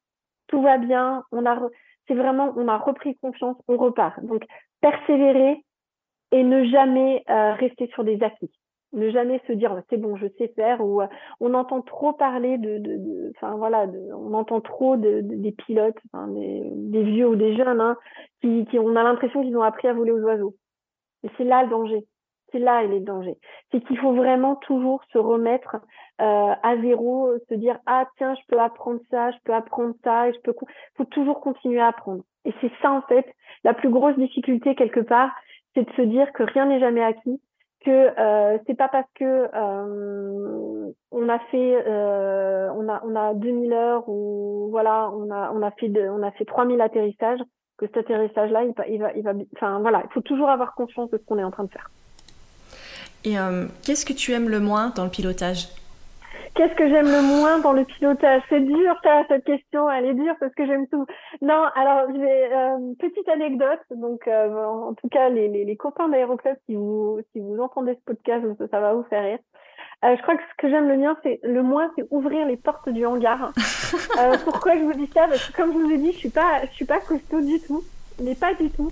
tout va bien. On a, c'est vraiment, on a repris confiance, on repart. Donc persévérer et ne jamais euh, rester sur des acquis ne jamais se dire c'est bon je sais faire ou euh, on entend trop parler de enfin voilà on entend trop de, des pilotes des, vieux ou des jeunes hein, qui, qui on a l'impression qu'ils ont appris à voler aux oiseaux. Et c'est là le danger. C'est là il est le danger. C'est qu'il faut vraiment toujours se remettre euh, à zéro se dire ah tiens je peux apprendre ça je peux apprendre ça et je peux faut toujours continuer à apprendre. Et c'est ça en fait la plus grosse difficulté quelque part c'est de se dire que rien n'est jamais acquis que euh, c'est pas parce que euh, on a fait euh, on a on a 2000 heures ou voilà on a on a fait on a fait 3000 atterrissages que cet atterrissage là il, il va il va enfin voilà il faut toujours avoir conscience de ce qu'on est en train de faire. Et euh, qu'est-ce que tu aimes le moins dans le pilotage? Qu'est-ce que j'aime le moins dans le pilotage? C'est dur ça, cette question, elle est dure parce que j'aime tout. Non, alors je vais euh, petite anecdote. Donc euh, en tout cas les, les, les copains d'Aéroclub, si vous si vous entendez ce podcast, ça, va vous faire rire. Euh, je crois que ce que j'aime le mien, c'est le moins, c'est ouvrir les portes du hangar. euh, pourquoi je vous dis ça? Parce que comme je vous ai dit, je suis pas, je suis pas costaud du tout mais pas du tout.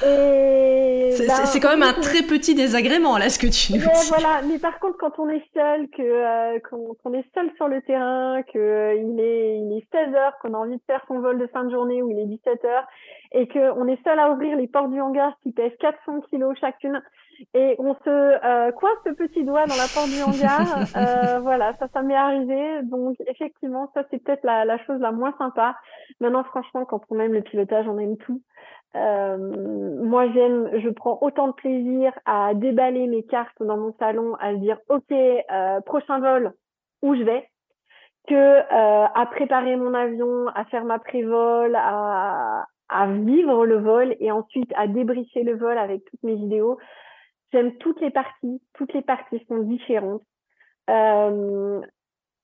C'est ben, quand même un très petit désagrément là ce que tu nous dis. Voilà, mais par contre quand on est seul, que euh, qu'on est seul sur le terrain, que euh, il est il est 16 heures, qu'on a envie de faire son vol de fin de journée ou il est 17 heures et que on est seul à ouvrir les portes du hangar qui pèsent 400 kilos chacune et on se euh, coince ce petit doigt dans la porte du hangar. euh, voilà, ça, ça m'est arrivé. Donc effectivement, ça c'est peut-être la, la chose la moins sympa. Maintenant, franchement, quand on aime le pilotage, on aime tout. Euh, moi, j'aime, je prends autant de plaisir à déballer mes cartes dans mon salon, à se dire, ok, euh, prochain vol, où je vais, que euh, à préparer mon avion, à faire ma pré-vol, à, à vivre le vol et ensuite à débriefer le vol avec toutes mes vidéos. J'aime toutes les parties, toutes les parties sont différentes. Euh,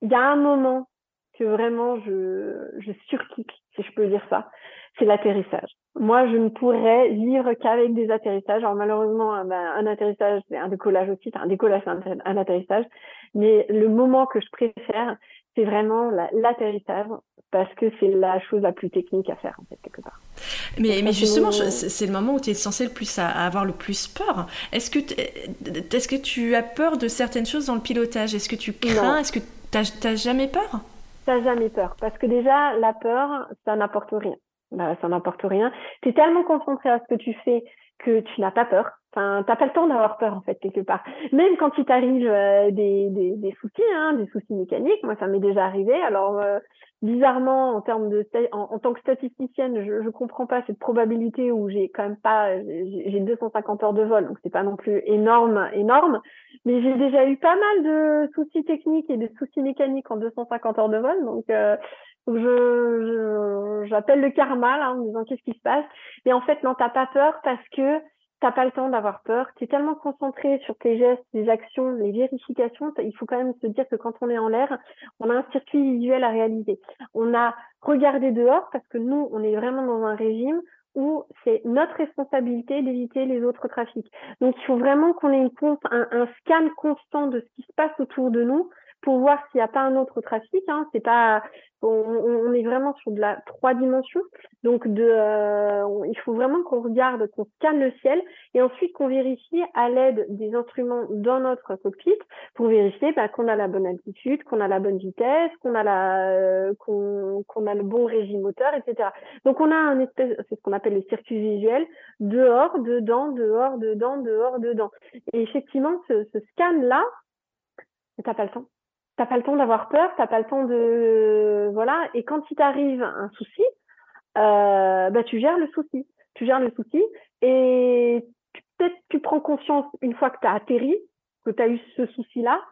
il y a un moment que vraiment je, je si je peux dire ça, c'est l'atterrissage. Moi, je ne pourrais vivre qu'avec des atterrissages. Alors malheureusement, un, ben, un atterrissage, c'est un décollage aussi, un décollage, c'est un, atterrissage. Mais le moment que je préfère, c'est vraiment l'atterrissage parce que c'est la chose la plus technique à faire en fait quelque part. Mais, mais justement, c'est le moment où tu es censé le plus à, avoir le plus peur. Est-ce que, est que tu as peur de certaines choses dans le pilotage? Est-ce que tu crains? Est-ce que tu n'as jamais peur? T'as jamais peur parce que déjà la peur, ça n'apporte rien. Bah, ça n'apporte rien. Tu es tellement concentré à ce que tu fais que tu n'as pas peur. Enfin, t'as pas le temps d'avoir peur en fait quelque part. Même quand il t'arrive euh, des, des, des, soucis, hein, des soucis mécaniques, moi ça m'est déjà arrivé. Alors euh, bizarrement, en termes de en, en, tant que statisticienne, je, je comprends pas cette probabilité où j'ai quand même pas j'ai 250 heures de vol, donc c'est pas non plus énorme énorme, mais j'ai déjà eu pas mal de soucis techniques et de soucis mécaniques en 250 heures de vol, donc euh, je j'appelle le karma là, en disant qu'est-ce qui se passe? Mais en fait non, t'as pas peur parce que t'as pas le temps d'avoir peur. Tu es tellement concentré sur tes gestes, tes actions, les vérifications. Il faut quand même se dire que quand on est en l'air, on a un circuit visuel à réaliser. On a regardé dehors parce que nous, on est vraiment dans un régime où c'est notre responsabilité d'éviter les autres trafics. Donc, il faut vraiment qu'on ait une, un, un scan constant de ce qui se passe autour de nous pour voir s'il n'y a pas un autre trafic. Hein. C'est pas, on, est vraiment sur de la trois dimensions. Donc, euh, il faut vraiment qu'on regarde, qu'on scanne le ciel et ensuite qu'on vérifie à l'aide des instruments dans notre cockpit pour vérifier bah, qu'on a la bonne altitude, qu'on a la bonne vitesse, qu'on a euh, le bon régime moteur, etc. Donc, on a un espèce, c'est ce qu'on appelle le circuit visuel, dehors, dedans, dehors, dedans, dehors, dedans. Et effectivement, ce, ce scan là, t'as pas le temps t'as pas le temps d'avoir peur, t'as pas le temps de voilà. Et quand il t'arrive un souci, euh, bah, tu gères le souci. Tu gères le souci et peut-être tu prends conscience une fois que tu as atterri, que tu as eu ce souci-là,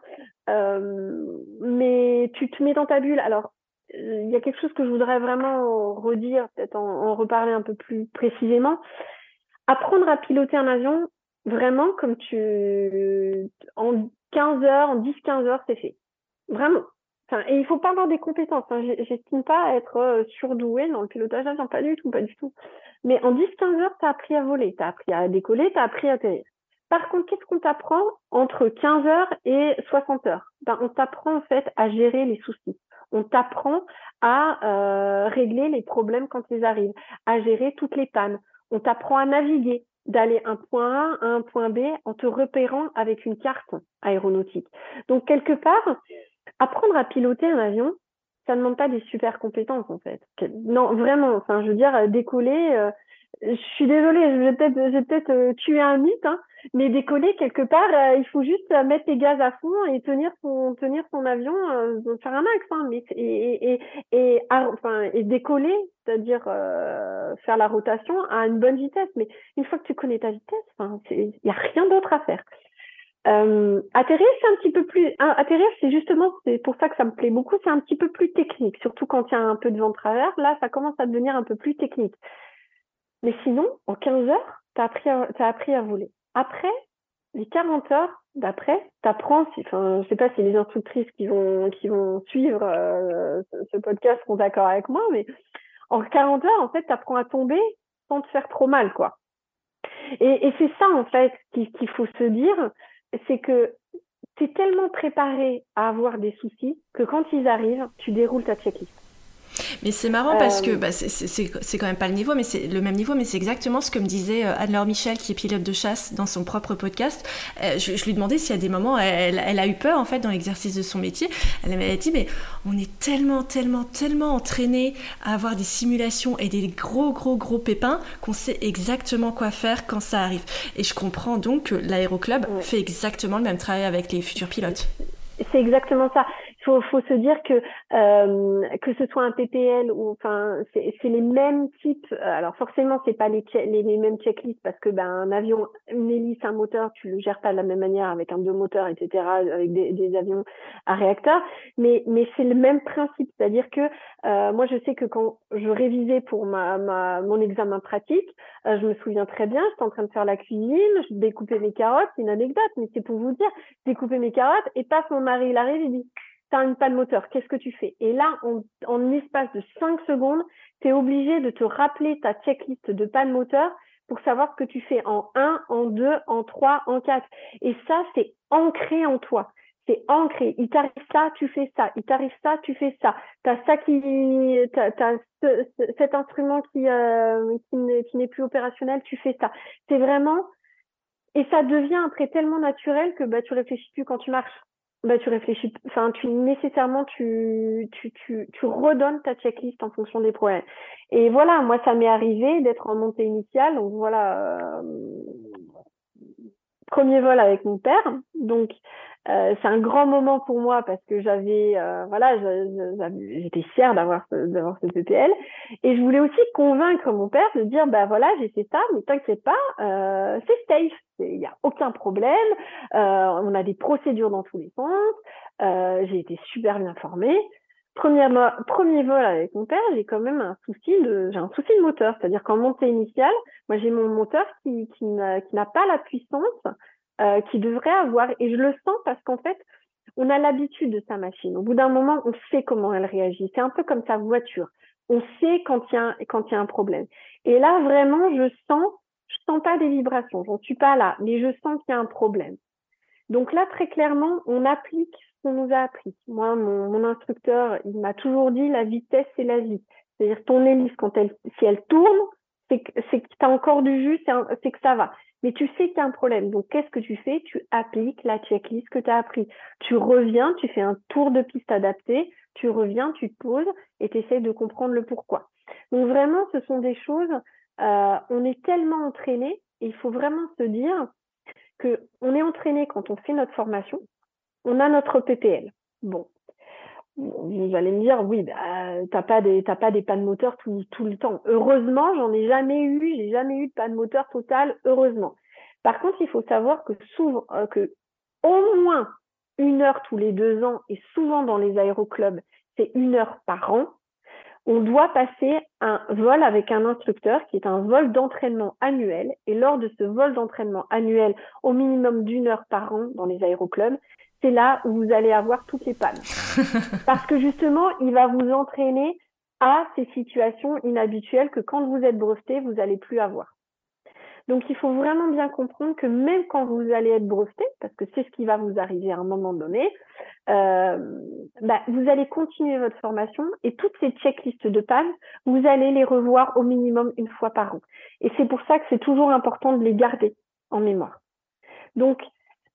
euh, mais tu te mets dans ta bulle. Alors, il y a quelque chose que je voudrais vraiment redire, peut-être en, en, reparler un peu plus précisément. Apprendre à piloter un avion, vraiment, comme tu... En 15 heures, en 10-15 heures, c'est fait. Vraiment. Et il faut pas avoir des compétences. Hein. J'estime pas être euh, surdoué dans le pilotage d'avion, pas du tout, pas du tout. Mais en 10-15 heures, tu as appris à voler, tu as appris à décoller, tu as appris à atterrir. Par contre, qu'est-ce qu'on t'apprend entre 15 heures et 60 heures? Ben, On t'apprend en fait à gérer les soucis. On t'apprend à euh, régler les problèmes quand ils arrivent, à gérer toutes les pannes. On t'apprend à naviguer, d'aller un point A à un point B en te repérant avec une carte aéronautique. Donc quelque part, apprendre à piloter un avion, ça ne demande pas des super compétences en fait. Non, vraiment. Enfin, je veux dire, décoller. Euh, je suis désolée, je vais peut-être, j'ai peut-être euh, tué un mythe, hein, mais décoller quelque part, euh, il faut juste mettre les gaz à fond et tenir son, avion, faire un axe, hein, mais et et et, et décoller, c'est-à-dire faire la rotation à une bonne vitesse. Mais une fois que tu connais ta vitesse, il y a rien d'autre à faire. Euh, atterrir, c'est un petit peu plus. atterrir, c'est justement, c'est pour ça que ça me plaît beaucoup. C'est un petit peu plus technique, surtout quand il y a un peu de vent de travers. Là, ça commence à devenir un peu plus technique. Mais sinon, en 15 heures, tu as appris, à, appris à voler. Après, les 40 heures d'après, tu apprends. Si, enfin, je sais pas si les instructrices qui vont qui vont suivre euh, ce podcast sont d'accord avec moi, mais en 40 heures, en fait, tu apprends à tomber sans te faire trop mal, quoi. Et c'est ça, en fait, qu'il faut se dire c'est que tu es tellement préparé à avoir des soucis que quand ils arrivent, tu déroules ta checklist. Mais c'est marrant parce que euh. bah, c'est quand même pas le niveau, mais c'est le même niveau, mais c'est exactement ce que me disait euh, Anne-Laure Michel, qui est pilote de chasse dans son propre podcast. Euh, je, lui demandais s'il y a des moments, elle, elle, a eu peur en fait dans l'exercice de son métier. Elle m'avait dit, mais on est tellement, tellement, tellement entraîné à avoir des simulations et des gros, gros, gros pépins qu'on sait exactement quoi faire quand ça arrive. Et je comprends donc que l'aéroclub fait exactement le même travail avec les futurs pilotes. C'est exactement ça faut, faut se dire que euh, que ce soit un PPL ou enfin c'est les mêmes types. Euh, alors forcément c'est pas les, les, les mêmes checklists parce que ben un avion, une hélice, un moteur, tu le gères pas de la même manière avec un deux moteurs, etc. Avec des, des avions à réacteur. Mais mais c'est le même principe, c'est-à-dire que euh, moi je sais que quand je révisais pour ma, ma mon examen pratique, euh, je me souviens très bien, j'étais en train de faire la cuisine, je découpais mes carottes, c'est une anecdote, mais c'est pour vous dire, découper mes carottes et passe mon mari il arrive, il dit tu as une panne moteur, qu'est-ce que tu fais? Et là, en, espace de 5 secondes, tu es obligé de te rappeler ta checklist de panne moteur pour savoir ce que tu fais en 1, en 2, en 3, en 4. Et ça, c'est ancré en toi. C'est ancré. Il t'arrive ça, tu fais ça. Il t'arrive ça, tu fais ça. Tu as ça qui, t'as, as cet instrument qui, euh, qui n'est plus opérationnel, tu fais ça. C'est vraiment, et ça devient après tellement naturel que bah, tu réfléchis plus quand tu marches bah, tu réfléchis, enfin, tu nécessairement, tu, tu, tu, tu redonnes ta checklist en fonction des problèmes. Et voilà, moi, ça m'est arrivé d'être en montée initiale. Donc voilà, euh, premier vol avec mon père. Donc, euh, c'est un grand moment pour moi parce que j'avais, euh, voilà, j'étais fière d'avoir d'avoir ce PPL et je voulais aussi convaincre mon père de dire, bah voilà, j'ai fait ça, mais t'inquiète pas, euh, c'est safe, il n'y a aucun problème, on a des procédures dans tous les sens, j'ai été super bien formée. Premier, premier vol avec mon père, j'ai quand même un souci de, j'ai un souci de moteur, c'est-à-dire qu'en montée initiale, moi j'ai mon moteur qui, qui n'a pas la puissance euh, qui devrait avoir. Et je le sens parce qu'en fait, on a l'habitude de sa machine. Au bout d'un moment, on sait comment elle réagit. C'est un peu comme sa voiture. On sait quand il y a, il y a un problème. Et là, vraiment, je sens, je sens pas des vibrations. J'en suis pas là, mais je sens qu'il y a un problème. Donc là, très clairement, on applique ce qu'on nous a appris. Moi, mon, mon instructeur, il m'a toujours dit la vitesse, c'est la vie. C'est-à-dire ton hélice, quand elle, si elle tourne, c'est que tu as encore du jus, c'est que ça va. Mais tu sais qu'il y a un problème. Donc, qu'est-ce que tu fais? Tu appliques la checklist que tu as appris. Tu reviens, tu fais un tour de piste adapté, tu reviens, tu te poses et tu essaies de comprendre le pourquoi. Donc, vraiment, ce sont des choses, euh, on est tellement entraîné, il faut vraiment se dire que on est entraîné quand on fait notre formation, on a notre PPL. Bon. Vous allez me dire, oui, bah, t'as pas des, t'as pas des pannes moteurs tout, le temps. Heureusement, j'en ai jamais eu, j'ai jamais eu de panne moteur totale, heureusement. Par contre, il faut savoir que souvent, euh, que au moins une heure tous les deux ans, et souvent dans les aéroclubs, c'est une heure par an, on doit passer un vol avec un instructeur qui est un vol d'entraînement annuel. Et lors de ce vol d'entraînement annuel, au minimum d'une heure par an dans les aéroclubs, c'est là où vous allez avoir toutes les pannes. Parce que justement, il va vous entraîner à ces situations inhabituelles que quand vous êtes breveté, vous n'allez plus avoir. Donc, il faut vraiment bien comprendre que même quand vous allez être breveté, parce que c'est ce qui va vous arriver à un moment donné, euh, bah, vous allez continuer votre formation et toutes ces checklists de panne, vous allez les revoir au minimum une fois par an. Et c'est pour ça que c'est toujours important de les garder en mémoire. Donc,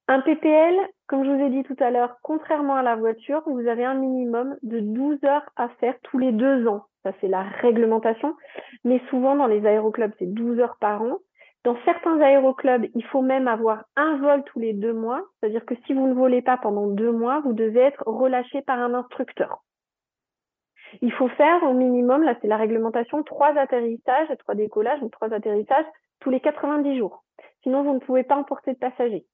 un PPL, comme je vous ai dit tout à l'heure, contrairement à la voiture, vous avez un minimum de 12 heures à faire tous les deux ans. Ça, c'est la réglementation. Mais souvent, dans les aéroclubs, c'est 12 heures par an. Dans certains aéroclubs, il faut même avoir un vol tous les deux mois. C'est-à-dire que si vous ne volez pas pendant deux mois, vous devez être relâché par un instructeur. Il faut faire au minimum, là c'est la réglementation, trois atterrissages, trois décollages, ou trois atterrissages tous les 90 jours. Sinon, vous ne pouvez pas emporter de passagers.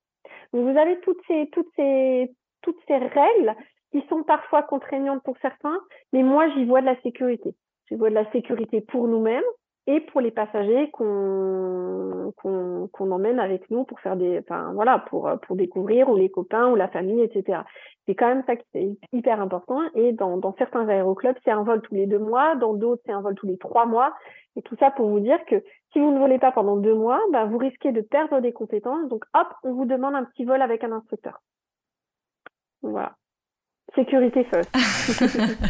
Vous avez toutes ces, toutes ces, toutes ces règles qui sont parfois contraignantes pour certains, mais moi, j'y vois de la sécurité. J'y vois de la sécurité pour nous-mêmes, et pour les passagers qu'on emmène avec nous pour faire des enfin voilà pour pour découvrir ou les copains ou la famille etc c'est quand même ça qui est hyper important et dans, dans certains aéroclubs c'est un vol tous les deux mois dans d'autres c'est un vol tous les trois mois. Et tout ça pour vous dire que si vous ne volez pas pendant deux mois bah, vous risquez de perdre des compétences. Donc hop on vous demande un petit vol avec un instructeur. Voilà Sécurité first.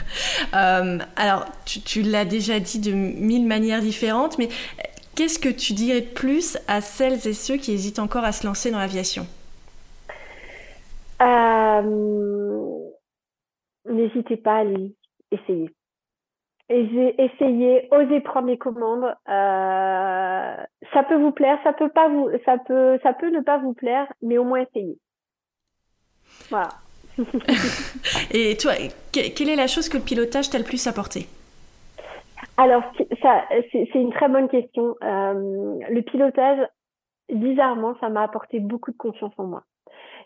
Euh, alors, tu, l'as déjà dit de mille manières différentes, mais qu'est-ce que tu dirais de plus à celles et ceux qui hésitent encore à se lancer dans l'aviation? Euh, N'hésitez pas à aller essayer. Essayez, osez prendre les commandes. Euh, ça peut vous plaire, ça peut pas vous, ça peut, ça peut ne pas vous plaire, mais au moins essayez. Voilà. Et toi, quelle est la chose que le pilotage t'a le plus apporté? Alors, c'est une très bonne question. Euh, le pilotage, bizarrement, ça m'a apporté beaucoup de confiance en moi.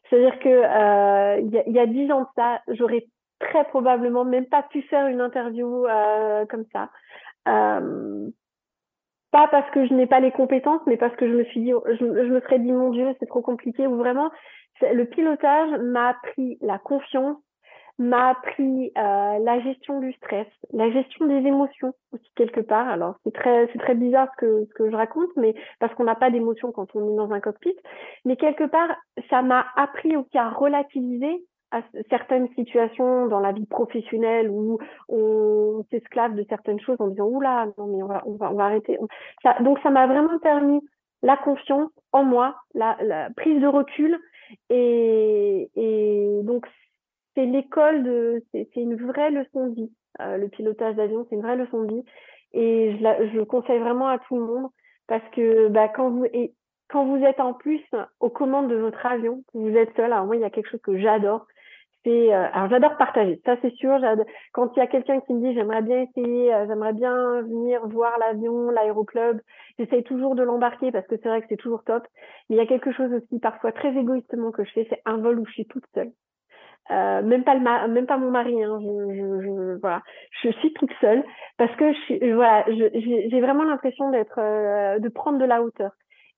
C'est-à-dire que euh, il y, a dix ans de ça, j'aurais très probablement même pas pu faire une interview euh, comme ça. pas parce que je n'ai pas les compétences, mais parce que je me suis dit, je, je me serais dit, mon Dieu, c'est trop compliqué, ou vraiment, le pilotage m'a appris la confiance, m'a appris euh, la gestion du stress, la gestion des émotions aussi quelque part. Alors c'est très c'est très bizarre ce que ce que je raconte, mais parce qu'on n'a pas d'émotions quand on est dans un cockpit. Mais quelque part, ça m'a appris aussi à relativiser à certaines situations dans la vie professionnelle où on s'esclave de certaines choses en disant oula non mais on va on va on va arrêter. Donc ça m'a vraiment permis la confiance en moi, la, la prise de recul et, donc, c'est l'école de, c'est une vraie leçon de vie. Euh, le pilotage d'avion, c'est une vraie leçon de vie. Et je, je le conseille vraiment à tout le monde parce que bah, quand vous quand vous êtes en plus aux commandes de votre avion, vous êtes seul. Alors moi, il y a quelque chose que j'adore, euh, alors j'adore partager, ça c'est sûr. Quand il y a quelqu'un qui me dit j'aimerais bien essayer, euh, j'aimerais bien venir voir l'avion, l'aéroclub, j'essaye toujours de l'embarquer parce que c'est vrai que c'est toujours top. Mais il y a quelque chose aussi parfois très égoïstement que je fais, c'est un vol où je suis toute seule. Euh, même pas le même pas mon mari hein, je, voilà je suis toute seule parce que voilà j'ai vraiment l'impression de prendre de la hauteur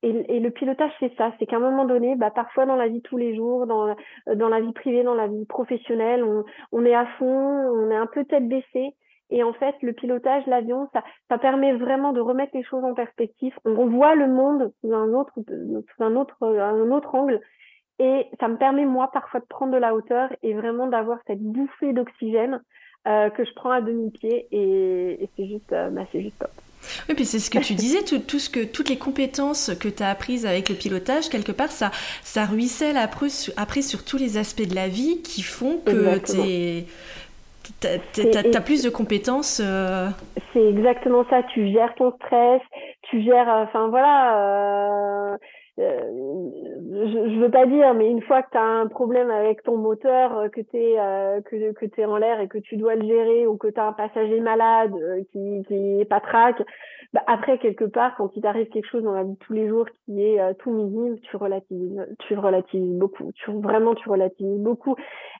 et, le pilotage, c'est ça, c'est qu'à un moment donné, bah, parfois dans la vie tous les jours, dans, dans la vie privée, dans la vie professionnelle, on, est à fond, on est un peu tête baissée. Et en fait, le pilotage, l'avion, ça, permet vraiment de remettre les choses en perspective. On voit le monde sous un autre, sous un autre, un autre angle. Et ça me permet, moi, parfois de prendre de la hauteur et vraiment d'avoir cette bouffée d'oxygène euh, que je prends à demi-pied. Et, c'est juste, euh, bah, c'est juste top. Oui, puis c'est ce que tu disais, tout, ce que, toutes les compétences que tu as apprises avec le pilotage, quelque part, ça, ça ruisselle après, après sur tous les aspects de la vie qui font que tu as, plus de compétences. Euh. C'est exactement ça, tu gères ton stress, tu gères, enfin voilà, euh, je, je veux pas dire, mais une fois que tu as un problème avec ton moteur, que tu es, que, que es en l'air et que tu dois le gérer ou que tu as un passager malade qui, qui est pas traque, bah, après, quelque part, quand il t'arrive quelque chose dans la vie de tous les jours qui est tout minime, tu relativises, tu relativises beaucoup. Tu, vraiment, tu relativises beaucoup.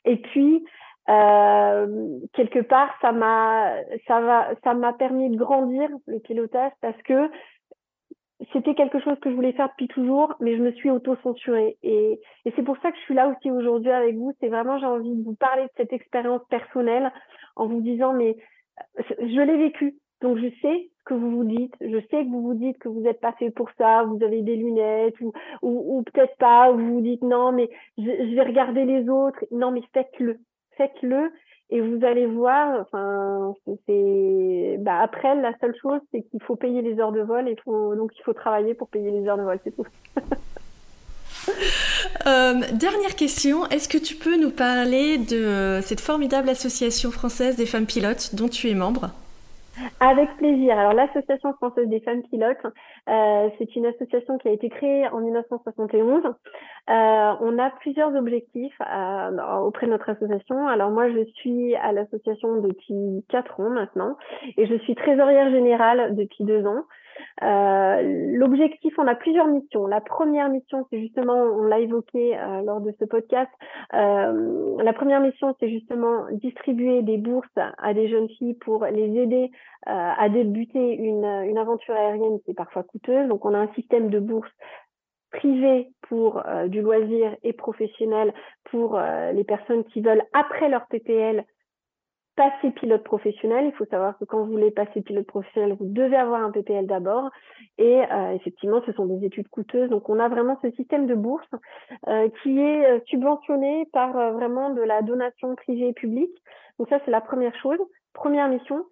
Et puis, euh, quelque part, ça m'a, ça m'a permis de grandir le pilotage parce que c'était quelque chose que je voulais faire depuis toujours, mais je me suis auto-censurée. Et, et c'est pour ça que je suis là aussi aujourd'hui avec vous. C'est vraiment, j'ai envie de vous parler de cette expérience personnelle en vous disant, mais je l'ai vécu. Donc, je sais ce que vous vous dites. Je sais que vous vous dites que vous n'êtes pas fait pour ça, vous avez des lunettes, ou, ou, ou peut-être pas, ou vous vous dites non, mais je vais regarder les autres. Non, mais faites-le faites-le et vous allez voir. Enfin, c'est bah, après la seule chose, c'est qu'il faut payer les heures de vol et donc il faut travailler pour payer les heures de vol, c'est tout. Euh, dernière question, est-ce que tu peux nous parler de cette formidable association française des femmes pilotes dont tu es membre? Avec plaisir. Alors l'Association française des femmes pilotes, euh, c'est une association qui a été créée en 1971. Euh, on a plusieurs objectifs euh, auprès de notre association. Alors moi, je suis à l'association depuis quatre ans maintenant et je suis trésorière générale depuis deux ans. Euh, l'objectif, on a plusieurs missions. La première mission, c'est justement, on l'a évoqué euh, lors de ce podcast, euh, la première mission, c'est justement distribuer des bourses à des jeunes filles pour les aider à débuter une, une aventure aérienne qui est parfois coûteuse. Donc, on a un système de bourses privées pour du loisir et professionnel pour les personnes qui veulent, après leur PPL, passer pilote professionnel. Il faut savoir que quand vous voulez passer pilote professionnel, vous devez avoir un PPL d'abord. Et euh, effectivement, ce sont des études coûteuses. Donc, on a vraiment ce système de bourse euh, qui est euh, subventionné par vraiment de la donation privée et publique. Donc, ça, c'est la première chose. Première mission.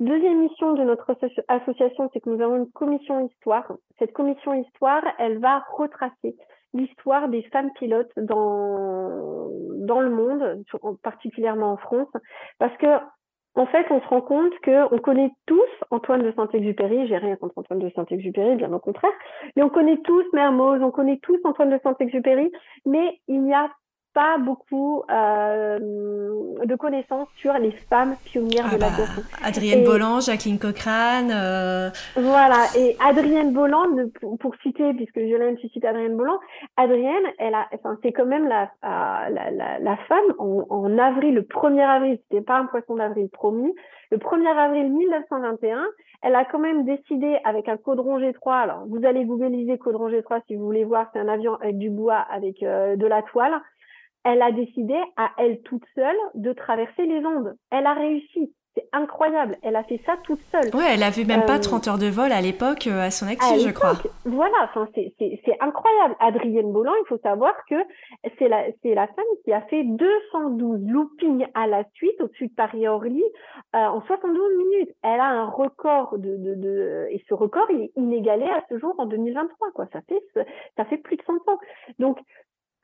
Deuxième mission de notre association, c'est que nous avons une commission histoire. Cette commission histoire, elle va retracer l'histoire des femmes pilotes dans, dans le monde, particulièrement en France, parce que en fait, on se rend compte que on connaît tous Antoine de Saint-Exupéry. J'ai rien contre Antoine de Saint-Exupéry, bien au contraire. Mais on connaît tous Mermoz, on connaît tous Antoine de Saint-Exupéry. Mais il n'y a pas beaucoup euh, de connaissances sur les femmes pionnières de ah l'aviation. Bah, Adrienne Bolland, Jacqueline Cochrane. Euh... Voilà, et Adrienne Bolland, pour, pour citer, puisque Jolene cite Adrienne Bolland, Adrienne, elle a, enfin, c'est quand même la, la, la, la femme en, en, avril, le 1er avril, c'était pas un poisson d'avril promis, le 1er avril 1921, elle a quand même décidé avec un Caudron G3, alors vous allez googliser Caudron G3 si vous voulez voir, c'est un avion avec du bois, avec euh, de la toile, elle a décidé à elle toute seule de traverser les ondes. Elle a réussi. C'est incroyable. Elle a fait ça toute seule. Ouais, elle avait même pas 30 euh, heures de vol à l'époque euh, à son actif, je crois. Voilà, enfin, c'est incroyable. Adrienne Bolland, il faut savoir que c'est la, la femme qui a fait 212 loopings à la suite au-dessus de Paris-Orly euh, en 72 minutes. Elle a un record de, de, de, et ce record, il est inégalé à ce jour en 2023, quoi. Ça fait, ça fait plus de 100 ans. Donc,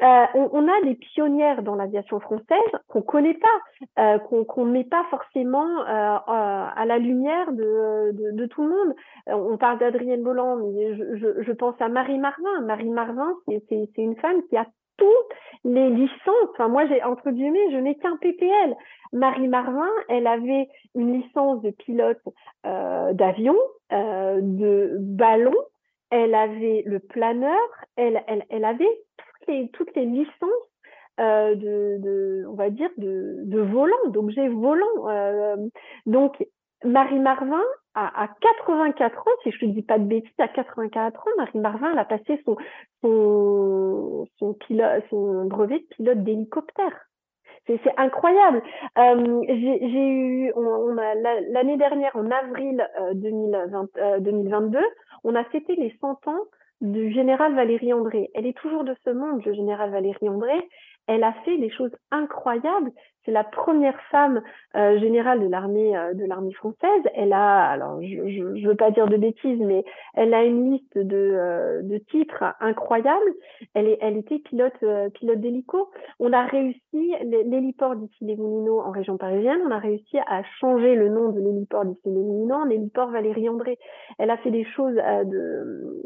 euh, on, on, a des pionnières dans l'aviation française qu'on connaît pas, euh, qu'on ne met pas forcément euh, à la lumière de, de, de, tout le monde. on parle d'Adrienne Bolland, mais je, je, je, pense à Marie Marvin. Marie Marvin, c'est une femme qui a toutes les licences. Enfin, moi, j'ai entre guillemets, je n'ai qu'un PPL. Marie Marvin, elle avait une licence de pilote d'avion, de ballon. Elle avait le planeur. Elle, elle, elle avait toutes les licences euh, de, de, on va dire, de, de d'objets volants. Euh, donc, Marie Marvin, à, à, 84 ans, si je ne dis pas de bêtises, à 84 ans, Marie Marvin, elle a passé son, son, son, brevet de pilote d'hélicoptère. C'est incroyable. Euh, J'ai eu, on, on l'année dernière, en avril 2020, 2022, on a fêté les 100 ans du général Valérie André. Elle est toujours de ce monde, le général Valérie André. Elle a fait des choses incroyables. C'est la première femme euh, générale de l'armée euh, de l'armée française. Elle a, alors je, je, veux pas dire de bêtises, mais elle a une liste de, euh, de titres incroyables. Elle est, elle était pilote pilote d'hélico. On a réussi l'héliport d'ici les Moulineaux en région parisienne. On a réussi à changer le nom de l'héliport d'ici les Moulineaux en héliport Valérie André. Elle a fait des choses de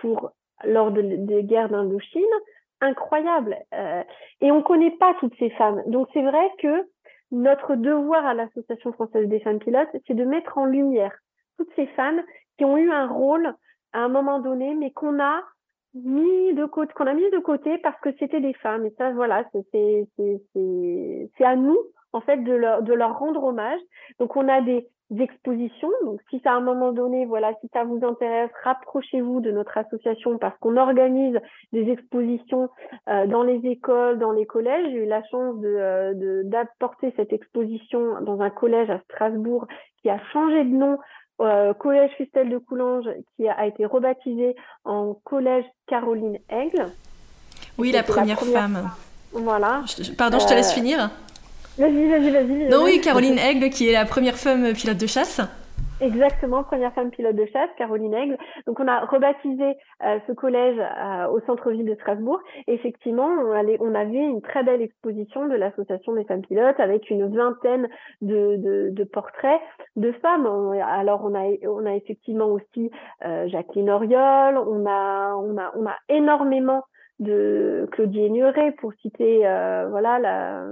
pour lors des guerres d'Indochine, incroyable. et on ne connaît pas toutes ces femmes. Donc c'est vrai que notre devoir à l'Association française des femmes pilotes, c'est de mettre en lumière toutes ces femmes qui ont eu un rôle à un moment donné, mais qu'on a mis de côté, qu'on a mis de côté parce que c'était des femmes. Et ça, voilà, c'est c'est à nous en fait de leur de leur rendre hommage. Donc on a des expositions. Donc, si à un moment donné, voilà, si ça vous intéresse, rapprochez-vous de notre association parce qu'on organise des expositions euh, dans les écoles, dans les collèges. J'ai eu la chance de, de, d'apporter cette exposition dans un collège à Strasbourg qui a changé de nom euh, collège Fustel de Coulanges qui a été rebaptisé en collège Caroline Aigle. Oui, la première, femme. Voilà. pardon, je te laisse euh, finir. Vas-y, vas-y, vas-y. Non, oui, Caroline Aigle, qui est la première femme pilote de chasse. Exactement, première femme pilote de chasse, Caroline Aigle. Donc on a rebaptisé euh, ce collège euh, au centre-ville de Strasbourg. effectivement, on, allait, on, avait une très belle exposition de l'association des femmes pilotes avec une vingtaine de, de, de portraits de femmes. alors on a, on a effectivement aussi euh, Jacqueline Oriol, on a, on a, on a énormément de Claudie Nuret pour citer euh, voilà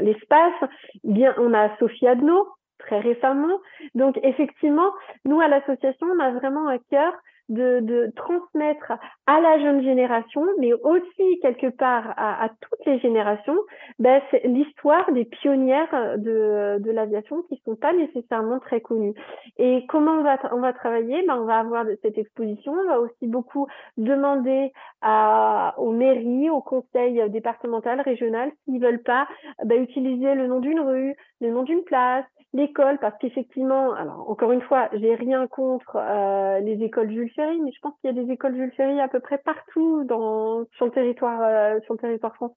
l'espace. Bien, on a Sophie Adno très récemment. Donc effectivement, nous à l'association, on a vraiment un cœur de, transmettre à la jeune génération, mais aussi quelque part à, toutes les générations, ben, l'histoire des pionnières de, l'aviation qui sont pas nécessairement très connues. Et comment on va, on va travailler? Ben, On va avoir cette exposition, on va aussi beaucoup demander aux mairies, aux conseils départemental, régional, s'ils veulent pas ben, utiliser le nom d'une rue, le nom d'une place, l'école, parce qu'effectivement, alors encore une fois, j'ai rien contre euh, les écoles Jules Mais je pense qu'il y a des écoles Jules Ferry à peu près partout dans sur le territoire euh, sur le territoire français.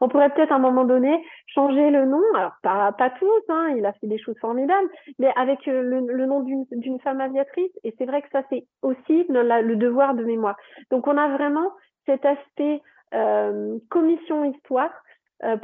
On pourrait peut-être à un moment donné changer le nom, alors pas pas tous, hein, il a fait des choses formidables, mais avec euh, le, nom d'une femme aviatrice. Et c'est vrai que ça c'est aussi le, devoir de mémoire. Donc on a vraiment cet aspect euh, commission histoire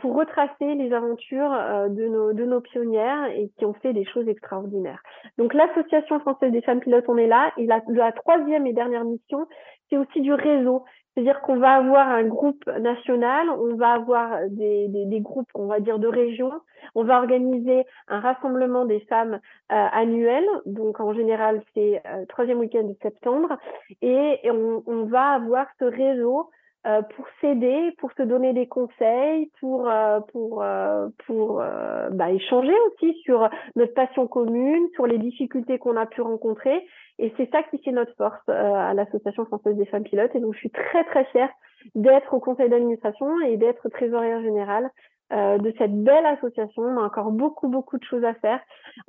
pour retracer les aventures euh, de, nos, de nos pionnières et qui ont fait des choses extraordinaires. Donc l'Association française des femmes pilotes, on est là. Et la, la troisième et dernière mission, c'est aussi du réseau. C'est-à-dire qu'on va avoir un groupe national, on va avoir des, des, des, groupes, on va dire, de régions. On va organiser un rassemblement des femmes euh, annuel. Donc, en général, c'est euh, troisième week-end de septembre. Et, et on, on, va avoir ce réseau euh, pour s'aider, pour se donner des conseils, pour euh, pour euh, pour bah, échanger aussi sur notre passion commune, sur les difficultés qu'on a pu rencontrer. Et c'est ça qui fait notre force à l'Association française des femmes pilotes. Et donc je suis très très fière d'être au conseil d'administration et d'être trésorière générale de cette belle association. On a encore beaucoup, beaucoup de choses à faire.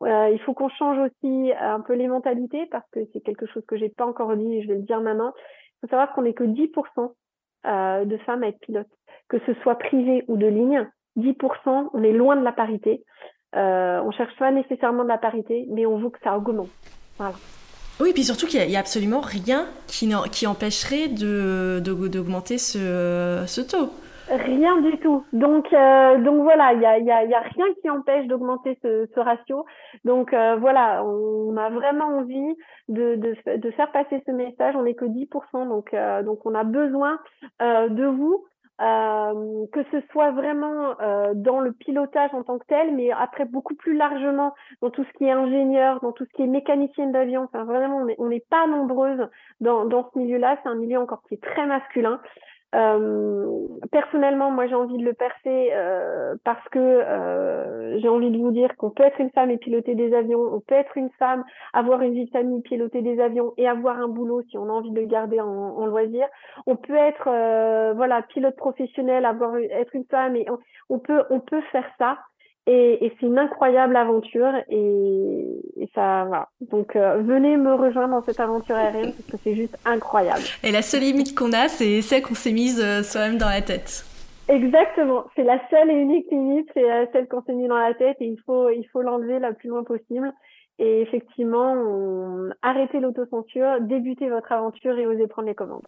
Euh, il faut qu'on change aussi un peu les mentalités parce que c'est quelque chose que j'ai pas encore dit et je vais le dire maintenant. Il faut savoir qu'on n'est que 10% euh, de femmes à être pilotes, que ce soit privé ou de ligne. 10%, on est loin de la parité. Euh, on cherche pas nécessairement de la parité, mais on veut que ça augmente. Voilà. Oui, et puis surtout qu'il n'y a, absolument rien qui, empêcherait d'augmenter de, ce, ce taux. Rien du tout. Donc, euh, donc voilà, il y a, rien qui empêche d'augmenter ce, ratio. Donc euh, voilà, on a vraiment envie de, faire passer ce message. On n'est que 10%, donc, euh, donc on a besoin de vous. que ce soit vraiment dans le pilotage en tant que tel, mais après beaucoup plus largement dans tout ce qui est ingénieur, dans tout ce qui est mécanicienne d'avion. Enfin, vraiment, on n'est pas nombreuses dans, dans ce milieu-là. C'est un milieu encore qui est très masculin. Euh, personnellement, moi, j'ai envie de le percer euh, parce que euh, j'ai envie de vous dire qu'on peut être une femme et piloter des avions, on peut être une femme, avoir une vie de famille, piloter des avions et avoir un boulot si on a envie de le garder en, en loisir. On peut être, voilà, pilote professionnel, avoir être une femme et on peut, on peut faire ça. Et, et c'est une incroyable aventure et, et ça voilà. Donc euh, venez me rejoindre dans cette aventure aérienne parce que c'est juste incroyable. Et la seule limite qu'on a, c'est celle qu'on s'est mise euh, soi-même dans la tête. Exactement, c'est la seule et unique limite, c'est euh, celle qu'on s'est mise dans la tête et il faut il faut l'enlever la plus loin possible. Et effectivement, on... arrêtez l'autocensure, débutez votre aventure et osez prendre les commandes.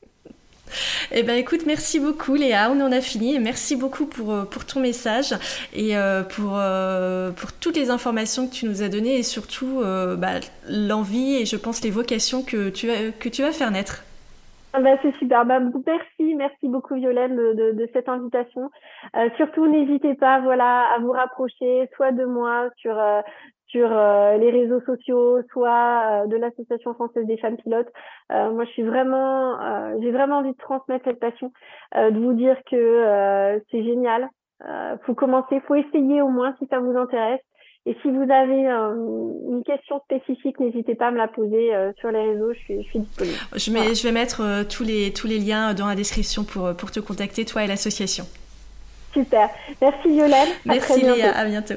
Eh ben écoute, merci beaucoup Léa, on en a fini. Merci beaucoup pour, euh, pour ton message et euh, pour, euh, pour toutes les informations que tu nous as données et surtout bah, l'envie et je pense les vocations que tu, que tu vas faire naître. Bah, c'est super. Bah, merci, merci beaucoup Violaine de, de, cette invitation. Surtout, n'hésitez pas, voilà, à vous rapprocher, soit de moi sur sur euh, les réseaux sociaux, soit de l'association française des femmes pilotes. moi, je suis vraiment, j'ai vraiment envie de transmettre cette passion, de vous dire que c'est génial. faut commencer, faut essayer au moins si ça vous intéresse. Et si vous avez euh, une question spécifique, n'hésitez pas à me la poser euh, sur les réseaux, je suis, je suis disponible. Je, mets, je vais mettre euh, tous, les, tous les liens dans la description pour, pour te contacter, toi et l'association. Super. Merci Violaine. Merci Léa, à bientôt.